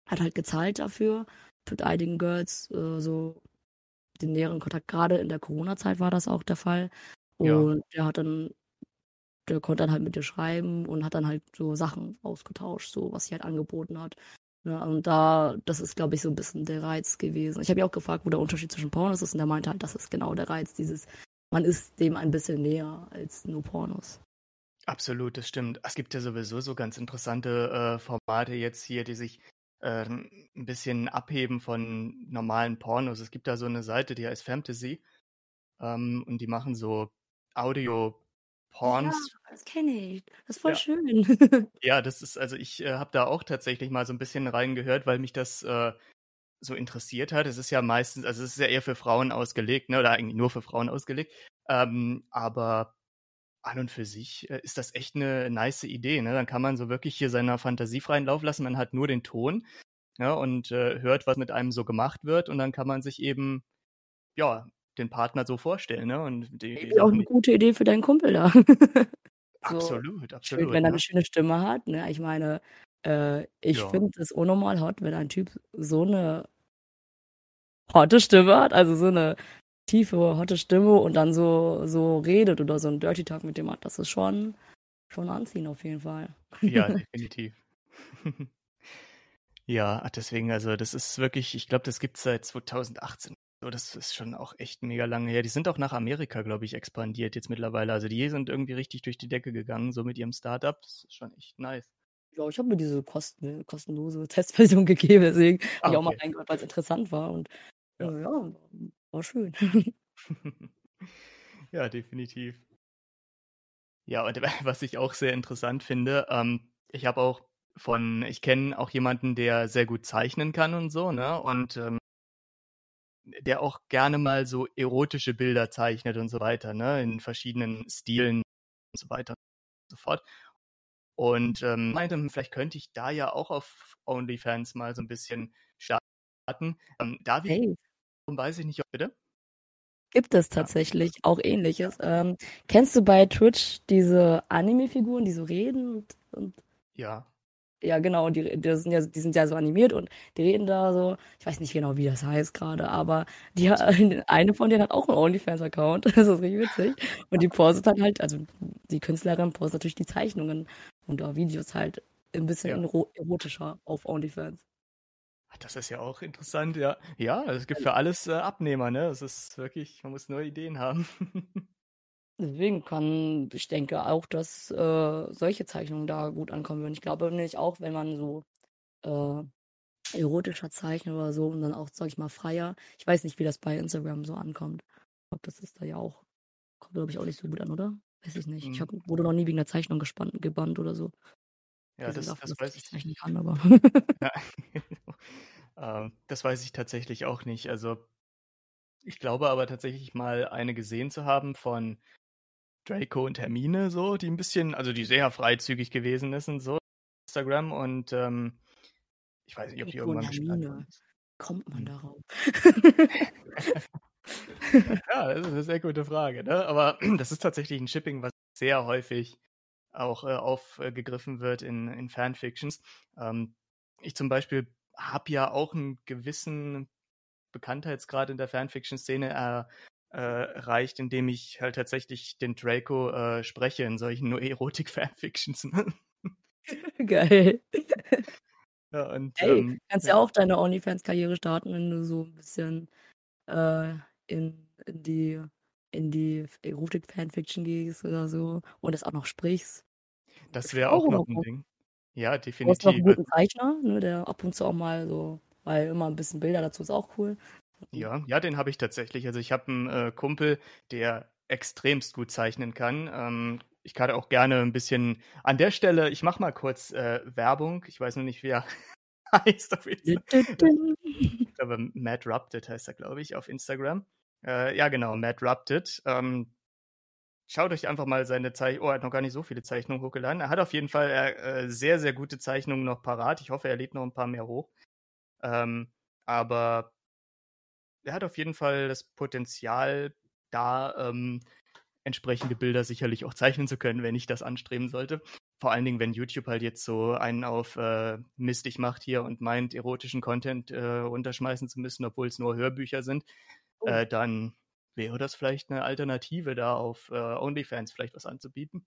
hat halt gezahlt dafür, mit einigen Girls äh, so den näheren Kontakt. Gerade in der Corona-Zeit war das auch der Fall. Ja. Und der hat dann, der konnte dann halt mit dir schreiben und hat dann halt so Sachen ausgetauscht, so was sie halt angeboten hat. Ja, und da, das ist, glaube ich, so ein bisschen der Reiz gewesen. Ich habe ja auch gefragt, wo der Unterschied zwischen Pornos ist, und der meinte halt, das ist genau der Reiz, dieses, man ist dem ein bisschen näher als nur Pornos. Absolut, das stimmt. Es gibt ja sowieso so ganz interessante äh, Formate jetzt hier, die sich äh, ein bisschen abheben von normalen Pornos. Es gibt da so eine Seite, die heißt Fantasy ähm, und die machen so Audio-Porns. Ja, das kenne ich. Das ist voll Ja. schön. Ja, das ist, also ich äh, habe da auch tatsächlich mal so ein bisschen reingehört, weil mich das äh, so interessiert hat. Es ist ja meistens, also es ist ja eher für Frauen ausgelegt, ne, oder eigentlich nur für Frauen ausgelegt. Ähm, aber an und für sich äh, ist das echt eine nice Idee. Ne? Dann kann man so wirklich hier seiner Fantasie freien Lauf lassen. Man hat nur den Ton ja, und äh, hört, was mit einem so gemacht wird. Und dann kann man sich eben, ja, den Partner so vorstellen. Ne? Und die, die auch eine gute Idee für deinen Kumpel da. So, absolut, schön, absolut. wenn er Ne? eine schöne Stimme hat. Ne? Ich meine, äh, ich Ja. finde es unnormal hot, wenn ein Typ so eine hotte Stimme hat, also so eine tiefe, hotte Stimme und dann so, so redet oder so einen Dirty Talk mit dem hat, das ist schon, schon anziehen auf jeden Fall. Ja, definitiv. ja, deswegen, also das ist wirklich, ich glaube, das gibt es seit 2018. So, das ist schon auch echt mega lange her. Die sind auch nach Amerika, glaube ich, expandiert jetzt mittlerweile. Also die sind irgendwie richtig durch die Decke gegangen, so mit ihrem Startup. Das ist schon echt nice. Ja, ich habe mir diese kosten, kostenlose Testversion gegeben, deswegen Ah, habe ich auch mal okay. reingehört, weil es interessant war und Ja. äh, ja, war schön. ja, definitiv. Ja, und was ich auch sehr interessant finde, ähm, ich habe auch von, ich kenne auch jemanden, der sehr gut zeichnen kann und so, ne? Und ähm, der auch gerne mal so erotische Bilder zeichnet und so weiter, ne? In verschiedenen Stilen und so weiter und so fort. Und ähm, meinte, vielleicht könnte ich da ja auch auf OnlyFans mal so ein bisschen starten. Ähm, David, Hey, weiß ich nicht, ob bitte? gibt es Ja. tatsächlich auch ähnliches. Ähm, kennst du bei Twitch diese Anime-Figuren, die so reden und, und Ja. Ja genau, die, die sind ja, die sind ja so animiert und die reden da so, ich weiß nicht genau, wie das heißt gerade, aber die, eine von denen hat auch einen OnlyFans-Account, das ist richtig witzig. Und die postet dann halt, also die Künstlerin postet natürlich die Zeichnungen und auch Videos halt ein bisschen Ja. ero- erotischer auf OnlyFans. Das ist ja auch interessant, ja. Ja, es gibt für alles äh, Abnehmer, ne? Es ist wirklich, man muss neue Ideen haben. Deswegen kann, ich denke auch, dass äh, solche Zeichnungen da gut ankommen würden. Ich glaube nämlich auch, wenn man so äh, erotischer zeichnet oder so und dann auch, sag ich mal, freier. Ich weiß nicht, wie das bei Instagram so ankommt. Ich glaube, das ist da ja auch, kommt glaube ich auch nicht so gut an, oder? Weiß ich nicht. Ich Hm. hab, wurde noch nie wegen der Zeichnung gespannt, gebannt oder so. Ja, das, das dass weiß ich ich. zeichnen kann, aber. Ja. Ähm, das weiß ich tatsächlich auch nicht. Also, ich glaube aber tatsächlich mal eine gesehen zu haben von Draco und Hermine, so, die ein bisschen, also die sehr freizügig gewesen ist und so, Instagram und ähm, ich weiß nicht, ob die Draco irgendwann gesperrt ist. Kommt man Hm. darauf? Ja, das ist eine sehr gute Frage, ne? Aber das ist tatsächlich ein Shipping, was sehr häufig auch äh, aufgegriffen wird in, in Fanfictions. Ähm, ich zum Beispiel habe ja auch einen gewissen Bekanntheitsgrad in der Fanfiction-Szene er, äh, erreicht, indem ich halt tatsächlich den Draco äh, spreche in solchen nur Erotik-Fanfictions. Ne? Geil. ja, und, Ey, ähm, kannst ja auch deine OnlyFans-Karriere starten, wenn du so ein bisschen äh, in, in die in die Erotik-Fanfiction gehst oder so und das auch noch sprichst. Das wäre auch auch noch ein gut. Ding. Ja, Du hast noch einen definitiv. guten Zeichner, ne, der ab und zu auch mal so, weil immer ein bisschen Bilder dazu ist auch cool. Ja, ja, den habe ich tatsächlich. Also ich habe einen äh, Kumpel, der extremst gut zeichnen kann. Ähm, ich kann auch gerne ein bisschen an der Stelle, ich mache mal kurz äh, Werbung. Ich weiß noch nicht, wie er heißt auf Instagram. Ich glaube, Matt Rupted heißt er, glaube ich, auf Instagram. Äh, ja, genau, Matt Rupted. Ähm, schaut euch einfach mal seine Zeichnung. Oh, er hat noch gar nicht so viele Zeichnungen hochgeladen. Er hat auf jeden Fall äh, sehr, sehr gute Zeichnungen noch parat. Ich hoffe, er lädt noch ein paar mehr hoch. Ähm, aber er hat auf jeden Fall das Potenzial, da ähm, entsprechende Bilder sicherlich auch zeichnen zu können, wenn ich das anstreben sollte. Vor allen Dingen, wenn YouTube halt jetzt so einen auf äh, mistig macht hier und meint, erotischen Content äh, runterschmeißen zu müssen, obwohl es nur Hörbücher sind, Oh. äh, dann wäre das vielleicht eine Alternative, da auf äh, OnlyFans vielleicht was anzubieten.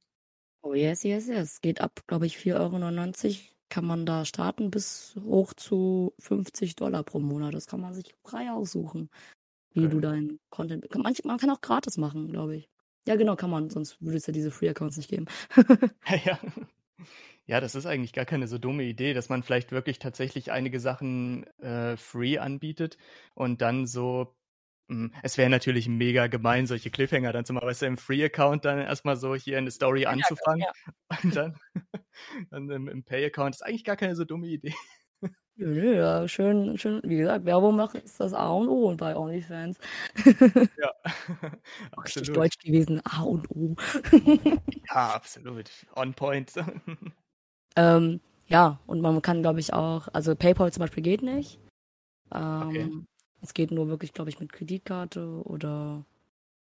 Oh yes, yes, yes. Geht ab, glaube ich, 4,99 Euro. Kann man da starten bis hoch zu 50 Dollar pro Monat. Das kann man sich frei aussuchen, wie Okay. du deinen Content. Man kann auch gratis machen, glaube ich. Ja, genau, kann man, sonst würde es ja diese Free-Accounts nicht geben. ja. Ja, das ist eigentlich gar keine so dumme Idee, dass man vielleicht wirklich tatsächlich einige Sachen äh, free anbietet und dann so. Mh, es wäre natürlich mega gemein, solche Cliffhanger dann zu machen, weißt du, im Free-Account dann erstmal so hier eine Story Ja, anzufangen ja. und dann, dann im, im Pay-Account. Ist eigentlich gar keine so dumme Idee. Ja, schön, schön, wie gesagt, Werbung machen ist das A und O bei OnlyFans. Ja, Auch richtig absolut. deutsch gewesen, A und O. Ja, absolut. On point. Ähm, ja, und man kann, glaube ich, auch, also PayPal zum Beispiel geht nicht. Okay. Es geht nur wirklich, glaube ich, mit Kreditkarte oder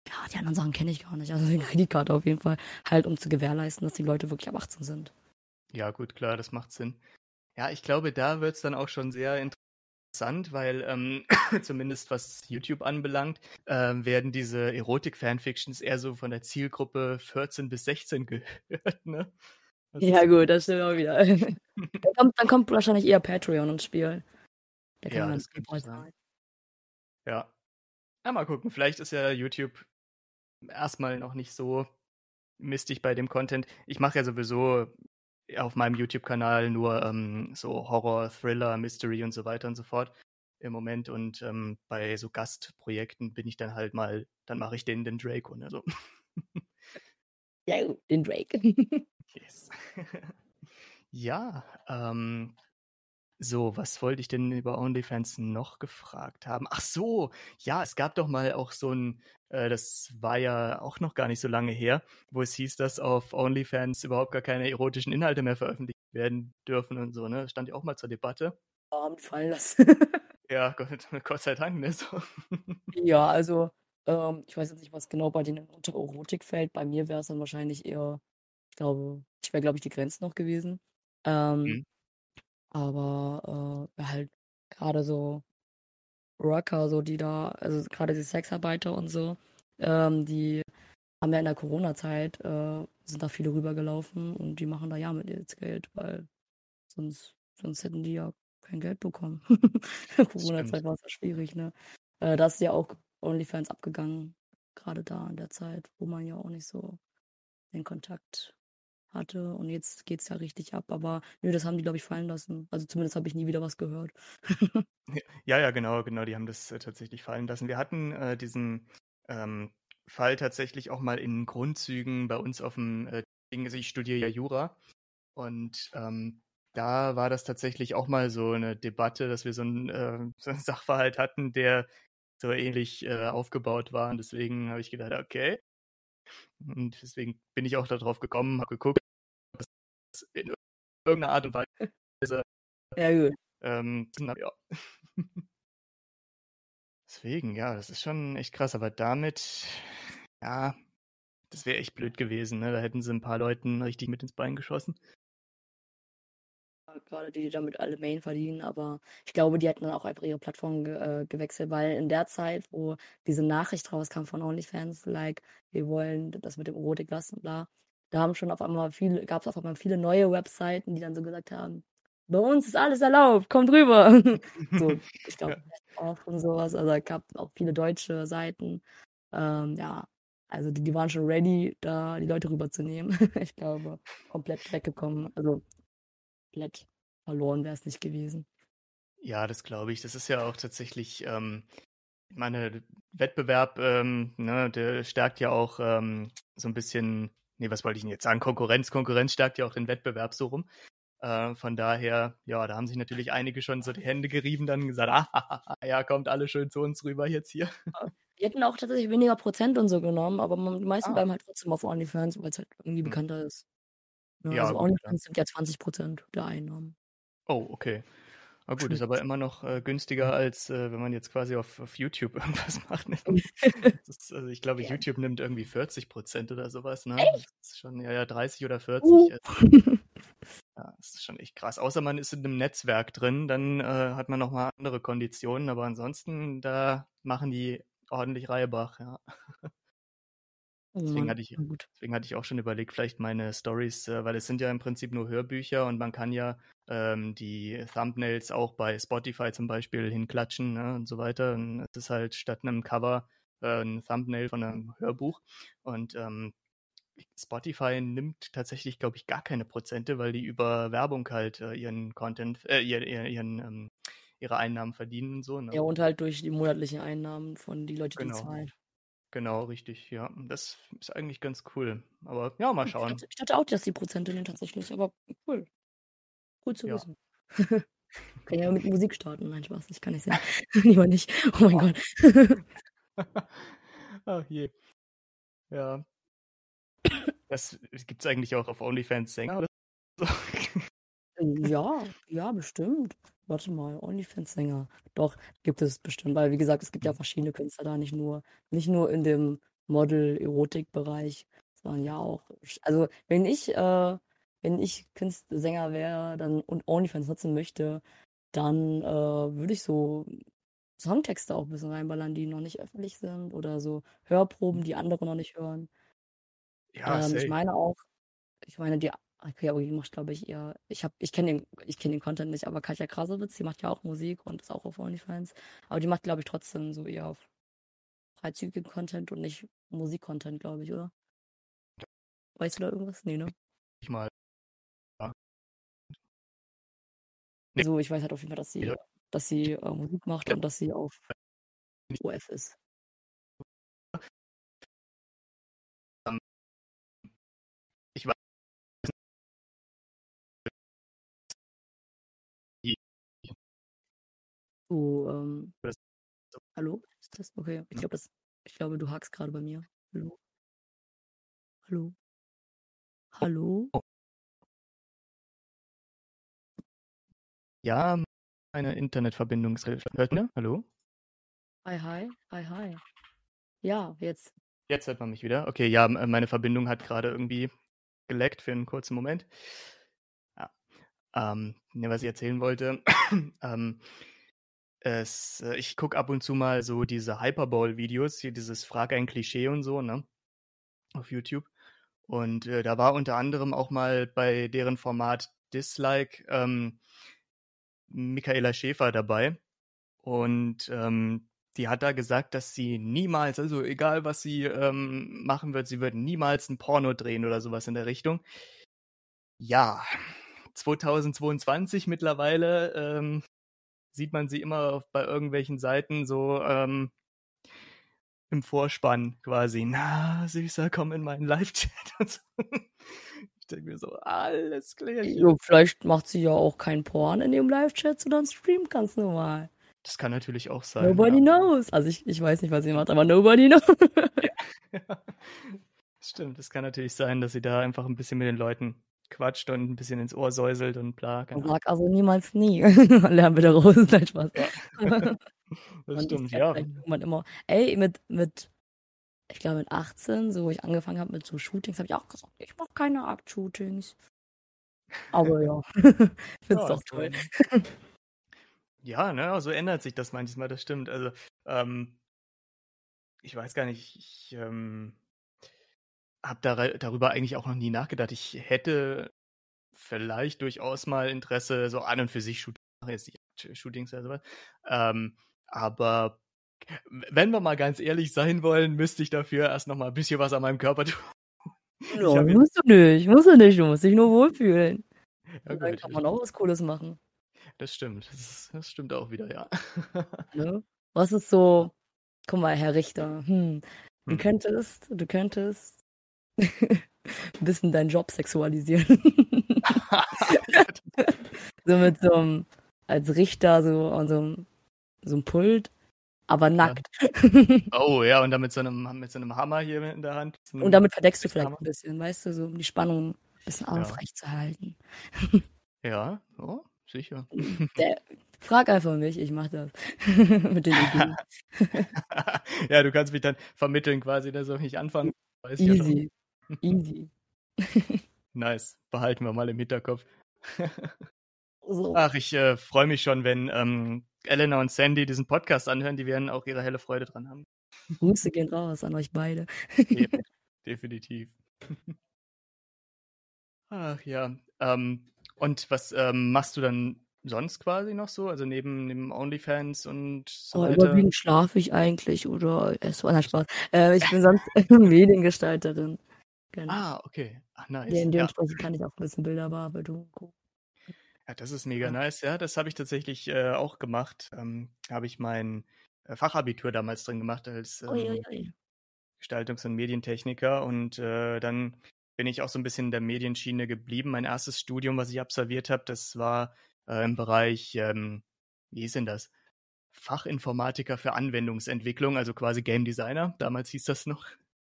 ja, die anderen Sachen kenne ich gar nicht. Also die Kreditkarte auf jeden Fall, halt um zu gewährleisten, dass die Leute wirklich ab 18 sind. Ja, gut, klar, das macht Sinn. Ja, ich glaube, da wird es dann auch schon sehr interessant, weil ähm, zumindest was YouTube anbelangt, äh, werden diese Erotik-Fanfictions eher so von der Zielgruppe 14 bis 16 gehört. Ne? Das ja gut, das stimmt auch wieder. dann, kommt, dann, kommt, wahrscheinlich eher Patreon ins Spiel. Ja, das könnte sein. Ja. ja, mal gucken. Vielleicht ist ja YouTube erstmal noch nicht so mistig bei dem Content. Ich mache ja sowieso auf meinem YouTube-Kanal nur ähm, so Horror, Thriller, Mystery und so weiter und so fort im Moment. Und ähm, bei so Gastprojekten bin ich dann halt mal, dann mache ich den, den Drake und so. Ja, den Drake. yes. ja, ähm, so, was wollte ich denn über OnlyFans noch gefragt haben? Ach so, ja, es gab doch mal auch so ein, äh, das war ja auch noch gar nicht so lange her, wo es hieß, dass auf OnlyFans überhaupt gar keine erotischen Inhalte mehr veröffentlicht werden dürfen und so, ne? Das stand ja auch mal zur Debatte. Haben fallen lassen. ja, Gott, Gott, sei Dank, ne? So. ja, also, ähm, ich weiß jetzt nicht, was genau bei denen unter Erotik fällt. Bei mir wäre es dann wahrscheinlich eher, ich glaube, ich wäre, glaube ich, die Grenze noch gewesen. Ähm, mhm. Aber äh, halt gerade so Worker, so die da, also gerade die Sexarbeiter und so, ähm, die haben ja in der Corona-Zeit, äh, sind da viele rübergelaufen und die machen da ja mit jetzt Geld, weil sonst, sonst hätten die ja kein Geld bekommen. Corona-Zeit war es ja schwierig, ne? Äh, da ist ja auch OnlyFans abgegangen, gerade da in der Zeit, wo man ja auch nicht so den Kontakt hatte und jetzt geht es ja richtig ab. Aber nö, das haben die, glaube ich, fallen lassen. Also zumindest habe ich nie wieder was gehört. ja, ja, genau, genau, die haben das äh, tatsächlich fallen lassen. Wir hatten äh, diesen ähm, Fall tatsächlich auch mal in Grundzügen bei uns auf dem äh, Ding. Also ich studiere ja Jura und ähm, da war das tatsächlich auch mal so eine Debatte, dass wir so einen, äh, so einen Sachverhalt hatten, der so ähnlich äh, aufgebaut war. Und deswegen habe ich gedacht, okay, und deswegen bin ich auch darauf gekommen, habe geguckt, in irgendeiner Art und Weise. Ja, gut. Ähm, ja. Deswegen, ja, das ist schon echt krass. Aber damit, ja, das wäre echt blöd gewesen. Ne? Da hätten sie ein paar Leuten richtig mit ins Bein geschossen gerade die, die damit alle Main verdienen, aber ich glaube, die hätten dann auch einfach ihre Plattform ge äh, gewechselt, weil in der Zeit, wo diese Nachricht rauskam von OnlyFans, like, wir wollen das mit dem Erotik lassen, bla, da haben schon auf einmal viele, gab es auf einmal viele neue Webseiten, die dann so gesagt haben, bei uns ist alles erlaubt, kommt rüber. so, ich glaube, ja. und sowas, also es gab auch viele deutsche Seiten, ähm, ja, also die, die waren schon ready, da die Leute rüberzunehmen. ich glaube, komplett weggekommen. Also komplett verloren wäre es nicht gewesen. Ja, das glaube ich. Das ist ja auch tatsächlich, ähm, ich meine, Wettbewerb, ähm, ne, der stärkt ja auch ähm, so ein bisschen, nee, was wollte ich denn jetzt sagen? Konkurrenz, Konkurrenz stärkt ja auch den Wettbewerb so rum. Äh, von daher, ja, da haben sich natürlich einige schon so die Hände gerieben, dann gesagt, ah, ja, kommt alle schön zu uns rüber jetzt hier. Die hätten auch tatsächlich weniger Prozent und so genommen, aber die meisten ah. bleiben halt trotzdem auf OnlyFans, weil es halt irgendwie hm. bekannter ist. Ja, ja also OnlyFans sind ja 20 Prozent der Einnahmen. Oh, okay. Na gut, ist aber immer noch äh, günstiger, als äh, wenn man jetzt quasi auf, auf YouTube irgendwas macht. Ne? Ist, also ich glaube, ja. YouTube nimmt irgendwie 40 Prozent oder sowas. Ne? Echt? Das ist schon, ja, ja, 30 oder 40. Uh. Also, ja, das ist schon echt krass. Außer man ist in einem Netzwerk drin, dann äh, hat man nochmal andere Konditionen, aber ansonsten, da machen die ordentlich Reibach, ja. Deswegen hatte, ich, deswegen hatte ich auch schon überlegt, vielleicht meine Stories, äh, weil es sind ja im Prinzip nur Hörbücher und man kann ja ähm, die Thumbnails auch bei Spotify zum Beispiel hinklatschen ne, und so weiter. Und es ist halt statt einem Cover äh, ein Thumbnail von einem Hörbuch. Und ähm, Spotify nimmt tatsächlich, glaube ich, gar keine Prozente, weil die über Werbung halt äh, ihren Content, äh, ihren, ihren ähm, ihre Einnahmen verdienen und so. Ne? Ja, und halt durch die monatlichen Einnahmen von die Leute, die genau. zahlen. Genau, richtig, ja. Das ist eigentlich ganz cool. Aber ja, mal schauen. Ich dachte, ich dachte auch, dass die Prozente nehmen tatsächlich, aber cool. Gut zu ja. wissen. kann ja mit Musik starten. Nein, Spaß, ich kann nicht sehen. Lieber nicht. Oh mein oh. Gott. Ach je. Ja. Das gibt es eigentlich auch auf OnlyFans Sänger oder so? Ja, ja, bestimmt. Warte mal, OnlyFans-Sänger. Doch, gibt es bestimmt, weil wie gesagt, es gibt ja mhm. verschiedene Künstler da, nicht nur, nicht nur in dem Model-Erotik-Bereich, sondern ja auch. Also wenn ich, äh, wenn ich Künstler, Sänger wäre, dann und OnlyFans nutzen möchte, dann äh, würde ich so Songtexte auch ein bisschen reinballern, die noch nicht öffentlich sind oder so Hörproben, die andere noch nicht hören. Ja, Ähm, ich meine auch, ich meine, die okay, aber die macht, glaube ich, eher, ich habe, ich kenne den, ich kenne den Content nicht, aber Katja Krasowitz, die macht ja auch Musik und ist auch auf OnlyFans. Aber die macht, glaube ich, trotzdem so eher auf freizügigen Content und nicht Musik-Content, glaube ich, oder? Weißt du da irgendwas? Nee, ne? Ich mal. Nee. So, ich weiß halt auf jeden Fall, dass sie, Ja. dass sie äh, Musik macht Ja. und dass sie auf OF ist. Du, ähm, Das- hallo? Ist das okay? Ich glaube, das, ich glaube, du hakst gerade bei mir. Hallo? Hallo? Hallo? Ja, meine Internetverbindung ist relativ- Hört ihr? Hallo? Hi, hi, hi, hi. Ja, jetzt. Jetzt hört man mich wieder. Okay, ja, meine Verbindung hat gerade irgendwie geleckt für einen kurzen Moment. Ja. Ähm, ne, was ich erzählen wollte. ähm, es, äh, ich gucke ab und zu mal so diese Hyperball-Videos, hier dieses Frag ein Klischee und so, ne? Auf YouTube. Und äh, da war unter anderem auch mal bei deren Format Dislike ähm, Michaela Schäfer dabei. Und ähm, die hat da gesagt, dass sie niemals, also egal was sie ähm, machen wird, sie wird niemals ein Porno drehen oder sowas in der Richtung. Ja, 2022 mittlerweile ähm, sieht man sie immer bei irgendwelchen Seiten so ähm, im Vorspann quasi. Na, Süßer, komm in meinen Live-Chat. und so. Ich denke mir so, alles klar. Jo, vielleicht macht sie ja auch kein Porn in ihrem Live-Chat, sondern streamt ganz normal. Das kann natürlich auch sein. Nobody ja. knows. Also ich, ich weiß nicht, was sie macht, aber nobody knows. Stimmt, es kann natürlich sein, dass sie da einfach ein bisschen mit den Leuten quatscht und ein bisschen ins Ohr säuselt und bla. Keine Ahnung. Sag also niemals nie. Lernen wir daraus. Nein, Spaß. Das Und stimmt, ich ja. Man immer, ey, mit, mit, ich glaube mit 18, so wo ich angefangen habe mit so Shootings, habe ich auch gesagt, ich mache keine Akt-Shootings. Aber ja, find's Ja, doch toll. ähm, Ja, ne, so ändert sich das manchmal, das stimmt. Also, ähm, ich weiß gar nicht, ich ähm, habe dar darüber eigentlich auch noch nie nachgedacht. Ich hätte vielleicht durchaus mal Interesse, so an und für sich Shoot jetzt nicht Shootings oder sowas. Ähm, aber wenn wir mal ganz ehrlich sein wollen, müsste ich dafür erst noch mal ein bisschen was an meinem Körper tun. Ja, hab jetzt- musst du nicht, musst du nicht, du musst dich nur wohlfühlen. Ja, dann kann man auch was Cooles machen. das stimmt. Das, das stimmt auch wieder, ja. Ne? Was ist so, guck mal, Herr Richter, hm, du Hm. könntest, du könntest ein bisschen deinen Job sexualisieren. so mit so einem, als Richter, so an so einem, so einem Pult, aber nackt. oh ja, und dann mit so einem, mit so einem Hammer hier in der Hand. So Und damit verdeckst du vielleicht Hammer. ein bisschen, weißt du, so um die Spannung ein bisschen Ja. aufrecht zu halten. Ja, oh, sicher. Der, frag einfach mich, ich mach das. mit den Ideen. ja, du kannst mich dann vermitteln quasi, dass ich nicht anfangen. Ja. Easy. Easy. Nice, behalten wir mal im Hinterkopf. So. Ach, ich äh, freue mich schon, wenn ähm, Elena und Sandy diesen Podcast anhören. Die werden auch ihre helle Freude dran haben. Grüße gehen raus an euch beide. Definitiv. Ach ja. Ähm, und was ähm, machst du dann sonst quasi noch so? Also neben, neben OnlyFans und so weiter? überwiegend schlafe ich eigentlich oder es war Spaß. Äh, ich bin sonst Mediengestalterin. Genau. Ah, okay. Ach, nice. De Ja. dementsprechend kann ich auch ein bisschen Bilder bearbeiten. Ja, das ist mega Ja. nice. Ja, das habe ich tatsächlich äh, auch gemacht. Ähm, habe ich mein äh, Fachabitur damals drin gemacht als ähm, Ui, ui, ui. Gestaltungs- und Medientechniker und äh, dann bin ich auch so ein bisschen in der Medienschiene geblieben. Mein erstes Studium, was ich absolviert habe, das war äh, im Bereich, ähm, wie hieß denn das? Fachinformatiker für Anwendungsentwicklung, also quasi Game Designer. Damals hieß das noch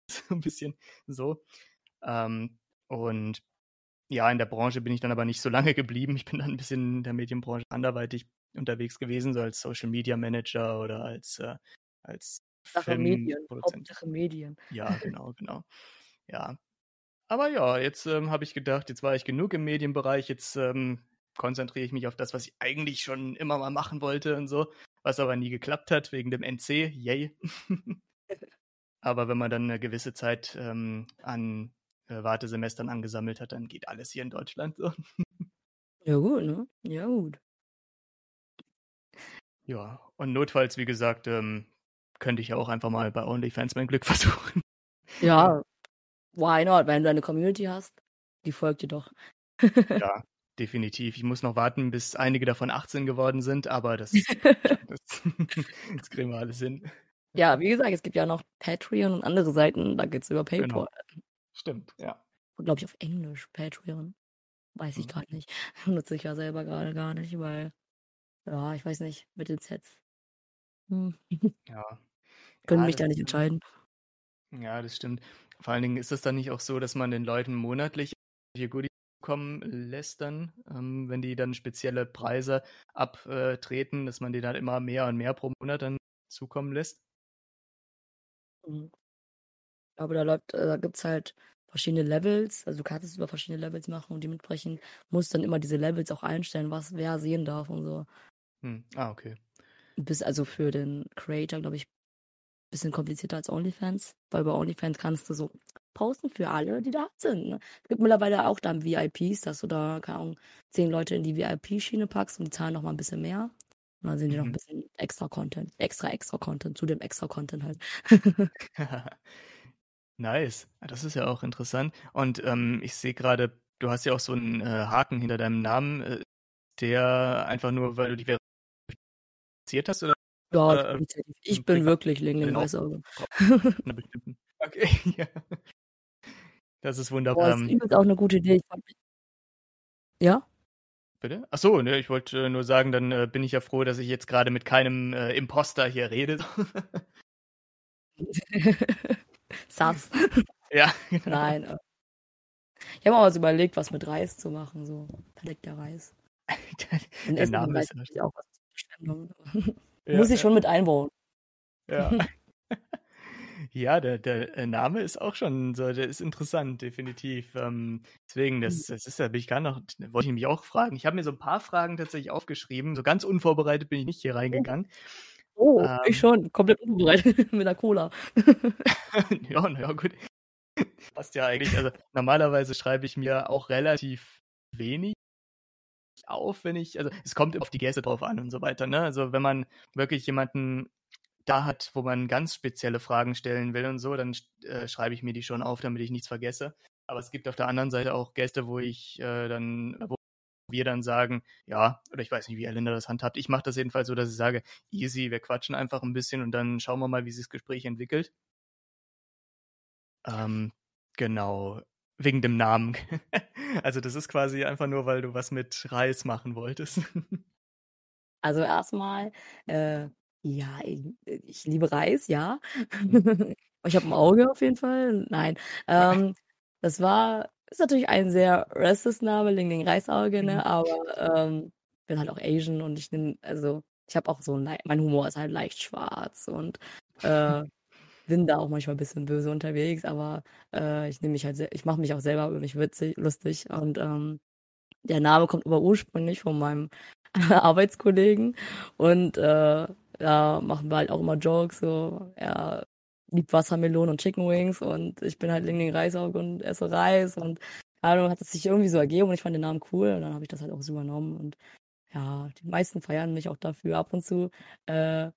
so ein bisschen so. Ähm, und ja, in der Branche bin ich dann aber nicht so lange geblieben. Ich bin dann ein bisschen in der Medienbranche anderweitig unterwegs gewesen, so als Social Media Manager oder als, äh, als Sache Medien. Hauptsache Medien. Ja, genau, genau. Ja. Aber ja, jetzt ähm, habe ich gedacht, jetzt war ich genug im Medienbereich, jetzt ähm, konzentriere ich mich auf das, was ich eigentlich schon immer mal machen wollte und so, was aber nie geklappt hat wegen dem NC. Yay. aber wenn man dann eine gewisse Zeit ähm, an äh, Wartesemestern angesammelt hat, dann geht alles hier in Deutschland so. Ja, gut, ne? Ja, gut. Ja, und notfalls, wie gesagt, ähm, könnte ich ja auch einfach mal bei OnlyFans mein Glück versuchen. Ja, why not? Wenn du eine Community hast, die folgt dir doch. ja, definitiv. Ich muss noch warten, bis einige davon 18 geworden sind, aber das, das, das kriegen wir alles hin. Ja, wie gesagt, es gibt ja noch Patreon und andere Seiten, da geht es über PayPal. Genau. Stimmt, ja. Glaube ich auf Englisch, Patreon. Weiß ich mhm. gerade nicht. Nutze ich ja selber gerade gar nicht, weil, ja, ich weiß nicht, mit den Sets. Hm. Ja. Können ja, mich da nicht entscheiden. Ja, das stimmt. Vor allen Dingen ist es dann nicht auch so, dass man den Leuten monatlich hier Goodies kommen lässt dann, ähm, wenn die dann spezielle Preise abtreten, dass man die dann immer mehr und mehr pro Monat dann zukommen lässt? Mhm. Aber da läuft, äh, da gibt's halt verschiedene Levels. Also du kannst es über verschiedene Levels machen und dementsprechend musst dann immer diese Levels auch einstellen, was wer sehen darf und so. Hm. Ah, okay. Bis also für den Creator, glaube ich, ein bisschen komplizierter als OnlyFans, weil bei OnlyFans kannst du so posten für alle, die da sind. Ne? Es gibt mittlerweile auch dann VIPs, dass du da, keine Ahnung, zehn Leute in die VIP-Schiene packst und die zahlen noch mal ein bisschen mehr. Und dann sind die mhm. noch ein bisschen extra Content, extra, extra Content, zu dem extra Content halt. nice. Das ist ja auch interessant. Und ähm, ich sehe gerade, du hast ja auch so einen äh, Haken hinter deinem Namen, äh, der einfach nur, weil du die verifiziert hast, oder? Ja, äh, ich bin wirklich Lingling Weißauge. Okay, ja. Das ist wunderbar. Boah, das ist auch eine gute Idee. Ja? Bitte? Ach so, ne, ich wollte äh, nur sagen, dann äh, bin ich ja froh, dass ich jetzt gerade mit keinem äh, Imposter hier rede. Sass. ja, genau. Nein. Äh. Ich habe auch was überlegt, was mit Reis zu machen, so verdeckter Reis. der, der Name ist ja auch was ja, Muss ich schon mit einbauen. Ja. Ja, der, der äh, Name ist auch schon so, der ist interessant, definitiv. Ähm, deswegen, das, hm. das ist ja, bin ich gar noch, wollte ich mich auch fragen. Ich habe mir so ein paar Fragen tatsächlich aufgeschrieben. So ganz unvorbereitet bin ich nicht hier oh. reingegangen. Oh, ähm, ich schon, komplett unvorbereitet mit der Cola. ja, naja, gut. Passt ja eigentlich. Also normalerweise schreibe ich mir auch relativ wenig auf, wenn ich, also es kommt auf die Gäste drauf an und so weiter, ne? Also wenn man wirklich jemanden da hat, wo man ganz spezielle Fragen stellen will und so, dann äh, schreibe ich mir die schon auf, damit ich nichts vergesse. Aber es gibt auf der anderen Seite auch Gäste, wo ich äh, dann, wo wir dann sagen, ja, oder ich weiß nicht, wie Erlinda das handhabt. Ich mache das jedenfalls so, dass ich sage, easy, wir quatschen einfach ein bisschen und dann schauen wir mal, wie sich das Gespräch entwickelt. Ähm, genau, wegen dem Namen. also das ist quasi einfach nur, weil du was mit Reis machen wolltest. also erstmal, äh, ja, ich, äh, ich liebe Reis, ja. Mhm. Ich habe ein Auge auf jeden Fall. Nein. Ähm, das war, ist natürlich ein sehr racist Name, Ling Ling Reisauge, ne? Mhm. Aber ähm, bin halt auch Asian und ich nehme, also ich habe auch so ein, mein Humor ist halt leicht schwarz und äh, bin da auch manchmal ein bisschen böse unterwegs, aber äh, ich nehme mich halt, ich mache mich auch selber über mich witzig, lustig und ähm, der Name kommt aber ursprünglich von meinem Arbeitskollegen und äh, da machen wir halt auch immer Jokes, so, er liebt Wassermelonen und Chicken Wings und ich bin halt Ling Ling Reisaug und esse Reis und ja, hat es sich irgendwie so ergeben und ich fand den Namen cool und dann habe ich das halt auch so übernommen und ja, die meisten feiern mich auch dafür. Ab und zu äh,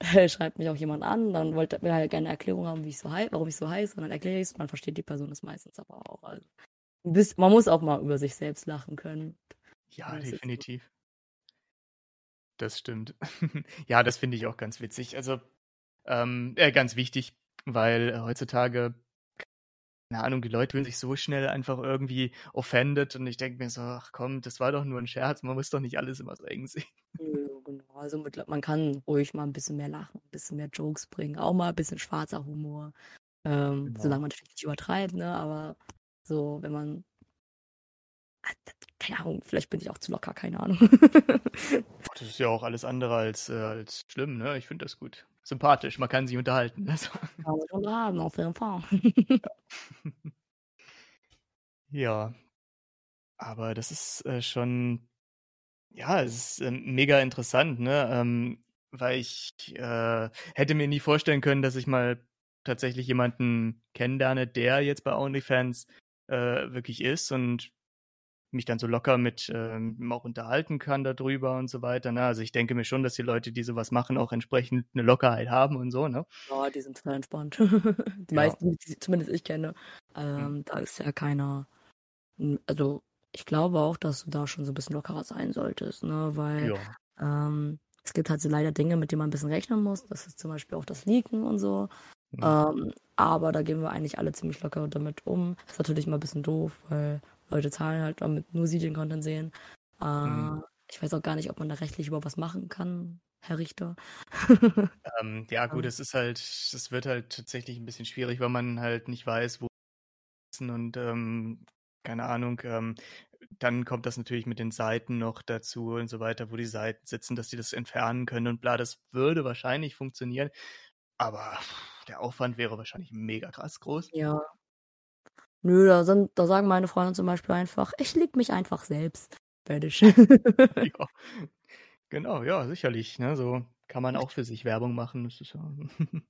schreibt mich auch jemand an, dann wollte will halt gerne eine Erklärung haben, wie ich so warum ich so heiße und dann erkläre ich es und dann versteht die Person es meistens aber auch. Also, man muss auch mal über sich selbst lachen können. Ja, definitiv. Das stimmt. ja, das finde ich auch ganz witzig. Also, ähm, äh, ganz wichtig, weil äh, heutzutage, keine Ahnung, die Leute fühlen sich so schnell einfach irgendwie offended und ich denke mir so, ach komm, das war doch nur ein Scherz, man muss doch nicht alles immer so eng sehen. Ja, genau. Also mit, man kann ruhig mal ein bisschen mehr lachen, ein bisschen mehr Jokes bringen, auch mal ein bisschen schwarzer Humor. Ähm, genau. Solange man natürlich nicht übertreibt, ne? Aber so, wenn man keine Ahnung, vielleicht bin ich auch zu locker, keine Ahnung. das ist ja auch alles andere als, äh, als schlimm, ne? Ich finde das gut. Sympathisch, man kann sich unterhalten. Also. Kann man schon haben, auf jeden Fall. ja. Aber das ist äh, schon Ja, es ist ähm, mega interessant, ne? Ähm, weil ich äh, hätte mir nie vorstellen können, dass ich mal tatsächlich jemanden kennenlerne, der jetzt bei OnlyFans äh, wirklich ist und mich dann so locker mit ähm, auch unterhalten kann darüber und so weiter. Ne? Also ich denke mir schon, dass die Leute, die sowas machen, auch entsprechend eine Lockerheit haben und so, ne? Ja, die sind total entspannt. die Ja. meisten, die zumindest ich kenne, ähm, da ist ja keiner. Also ich glaube auch, dass du da schon so ein bisschen lockerer sein solltest, ne? Weil Ja. ähm, es gibt halt so leider Dinge, mit denen man ein bisschen rechnen muss. Das ist zum Beispiel auch das Leaken und so. Mhm. Ähm, aber da gehen wir eigentlich alle ziemlich locker damit um. Ist natürlich immer ein bisschen doof, weil Leute zahlen halt, damit nur sie den Content sehen. Äh, Mhm. Ich weiß auch gar nicht, ob man da rechtlich über was machen kann, Herr Richter. Ähm, ja, gut, Ähm. es ist halt, es wird halt tatsächlich ein bisschen schwierig, weil man halt nicht weiß, wo sitzen und ähm, keine Ahnung, ähm, dann kommt das natürlich mit den Seiten noch dazu und so weiter, wo die Seiten sitzen, dass die das entfernen können und bla, das würde wahrscheinlich funktionieren, aber der Aufwand wäre wahrscheinlich mega krass groß. Ja. Nö, da, sind, da sagen meine Freunde zum Beispiel einfach, ich leg mich einfach selbst. Fertig. Ja, genau, ja, sicherlich, ne, so kann man auch für sich Werbung machen, das ist ja,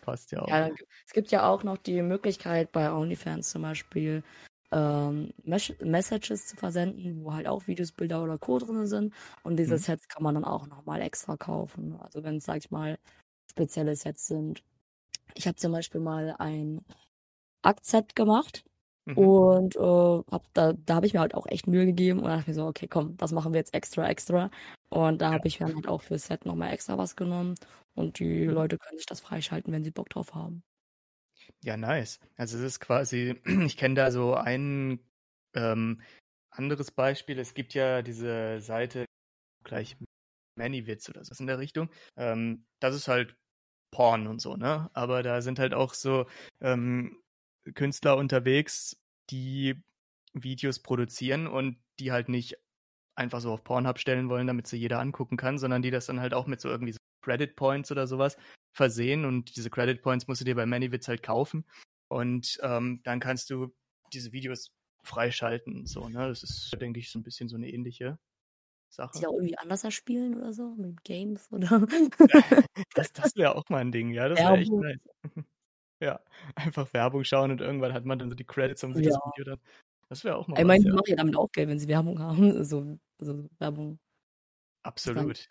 passt ja auch. Ja, es gibt ja auch noch die Möglichkeit bei OnlyFans zum Beispiel ähm, Mes Messages zu versenden, wo halt auch Videos, Bilder oder Co. drin sind. Und diese Mhm. Sets kann man dann auch nochmal extra kaufen. Also wenn es, sag ich mal, spezielle Sets sind. Ich habe zum Beispiel mal ein Akt-Set gemacht Mhm. und äh, hab da, da habe ich mir halt auch echt Mühe gegeben und dachte mir so, okay, komm, das machen wir jetzt extra, extra. Und da habe ich mir halt auch für das Set nochmal extra was genommen. Und die Mhm. Leute können sich das freischalten, wenn sie Bock drauf haben. Ja, nice. Also es ist quasi, ich kenne da so ein ähm, anderes Beispiel. Es gibt ja diese Seite gleich Manyvids oder so in der Richtung. Ähm, das ist halt Porn und so, ne? Aber da sind halt auch so ähm, Künstler unterwegs, die Videos produzieren und die halt nicht einfach so auf Pornhub stellen wollen, damit sie jeder angucken kann, sondern die das dann halt auch mit so irgendwie so Credit Points oder sowas versehen und diese Credit Points musst du dir bei Manyvids halt kaufen und ähm, dann kannst du diese Videos freischalten, so, ne? Das ist, denke ich, so ein bisschen so eine ähnliche Sache. Sie auch irgendwie anders erspielen oder so, mit Games oder. Das, das wäre auch mal ein Ding, ja, das wäre echt nice. Ja, einfach Werbung schauen und irgendwann hat man dann so die Credits und sieht das Ja. Video dann. Das wäre auch mal Ich meine, die ja. machen ja damit auch Geld, wenn sie Werbung haben. Also, also Werbung Absolut.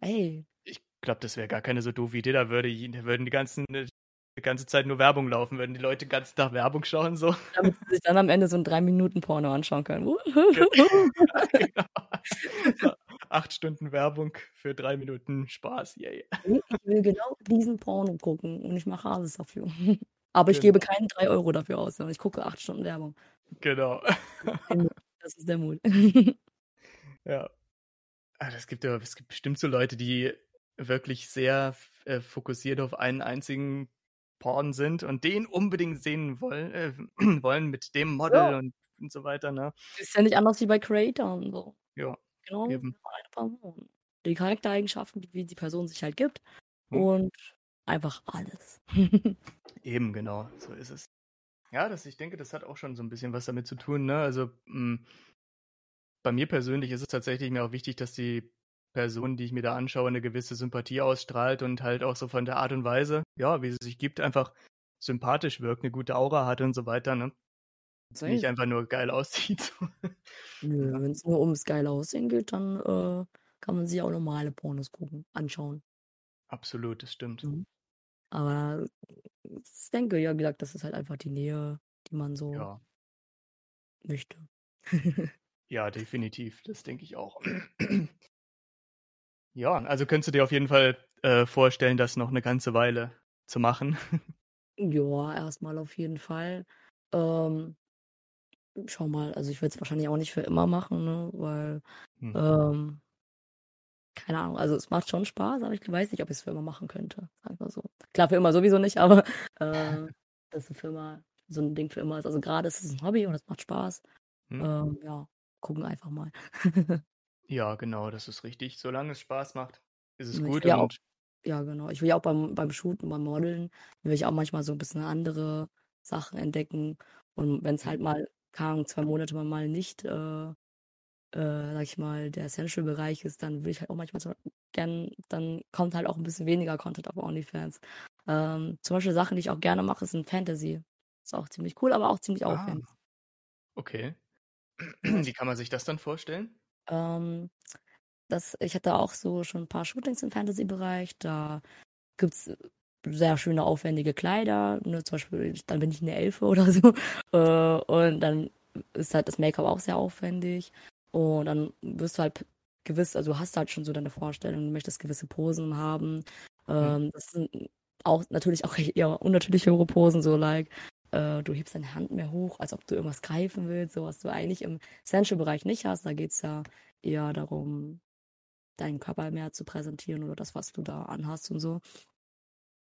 Ey, Ich glaube, das wäre gar keine so doofe Idee. Da würde, da würden die ganzen die ganze Zeit nur Werbung laufen, würden die Leute den ganzen Tag Werbung schauen, so. damit sie sich dann am Ende so ein 3-Minuten-Porno anschauen können. genau. Acht Stunden Werbung für drei Minuten Spaß, yay. ich will genau diesen Porno gucken und ich mache alles dafür. Aber ich Genau. gebe keine 3 Euro dafür aus, sondern ich gucke 8 Stunden Werbung. Genau. Das ist der Mut. Ja. Ah, das gibt ja, es gibt bestimmt so Leute, die wirklich sehr äh, fokussiert auf einen einzigen Porn sind und den unbedingt sehen wollen, äh, wollen mit dem Model Ja. und, und so weiter, ne? ist ja nicht anders wie bei Creator und so. Ja. Genau, Eben. eine Person. Die Charaktereigenschaften, wie die Person sich halt gibt. Hm. Und einfach alles. Eben, genau, so ist es. Ja, das, ich denke, das hat auch schon so ein bisschen was damit zu tun, ne? Also, mh, bei mir persönlich ist es tatsächlich mir auch wichtig, dass die Person, die ich mir da anschaue, eine gewisse Sympathie ausstrahlt und halt auch so von der Art und Weise, ja, wie sie sich gibt, einfach sympathisch wirkt, eine gute Aura hat und so weiter, ne? Nicht einfach nur geil aussieht. Nö, wenn es nur ums geile Aussehen geht, dann äh, kann man sich auch normale Pornos gucken, anschauen. Absolut, das stimmt. Mhm. Aber ich denke, ja, wie gesagt, das ist halt einfach die Nähe, die man so Ja, möchte. ja, definitiv, das denke ich auch. Ja, also könntest du dir auf jeden Fall äh, vorstellen, das noch eine ganze Weile zu machen. Ja, erstmal auf jeden Fall. Ähm, schau mal, also ich würde es wahrscheinlich auch nicht für immer machen, ne? Weil, Hm. ähm, keine Ahnung, also es macht schon Spaß, aber ich weiß nicht, ob ich es für immer machen könnte. Wir so. Klar, für immer sowieso nicht, aber äh, dass eine Firma so ein Ding für immer ist. Also gerade ist es ein Hobby und es macht Spaß. Hm. Ähm, ja, gucken einfach mal. Ja, genau, das ist richtig. Solange es Spaß macht, ist es Ich gut. ja auch- Ja, genau. Ich will ja auch beim, beim Shooten, beim Modeln, will ich auch manchmal so ein bisschen andere Sachen entdecken. Und wenn es halt mal, keine Ahnung, zwei Monate mal- nicht äh, äh, sag ich mal, der Essential-Bereich ist, dann würde ich halt auch manchmal so gern, dann kommt halt auch ein bisschen weniger Content auf OnlyFans. Ähm, zum Beispiel Sachen, die ich auch gerne mache, sind Fantasy. Ist auch ziemlich cool, aber auch ziemlich Ah, aufwendig. okay. Wie kann man sich das dann vorstellen? Ähm, das, ich hatte auch so schon ein paar Shootings im Fantasy-Bereich. Da gibt es sehr schöne, aufwendige Kleider. Ne? Zum Beispiel, dann bin ich eine Elfe oder so. Äh, und dann ist halt das Make-up auch sehr aufwendig. Und dann wirst du halt gewiss, also du hast halt schon so deine Vorstellung, du möchtest gewisse Posen haben. Hm. Ähm, das sind auch natürlich auch eher unnatürlichere Posen, so like, äh, du hebst deine Hand mehr hoch, als ob du irgendwas greifen willst, so was du eigentlich im Essential-Bereich nicht hast. Da geht es ja eher darum, deinen Körper mehr zu präsentieren oder das, was du da anhast und so.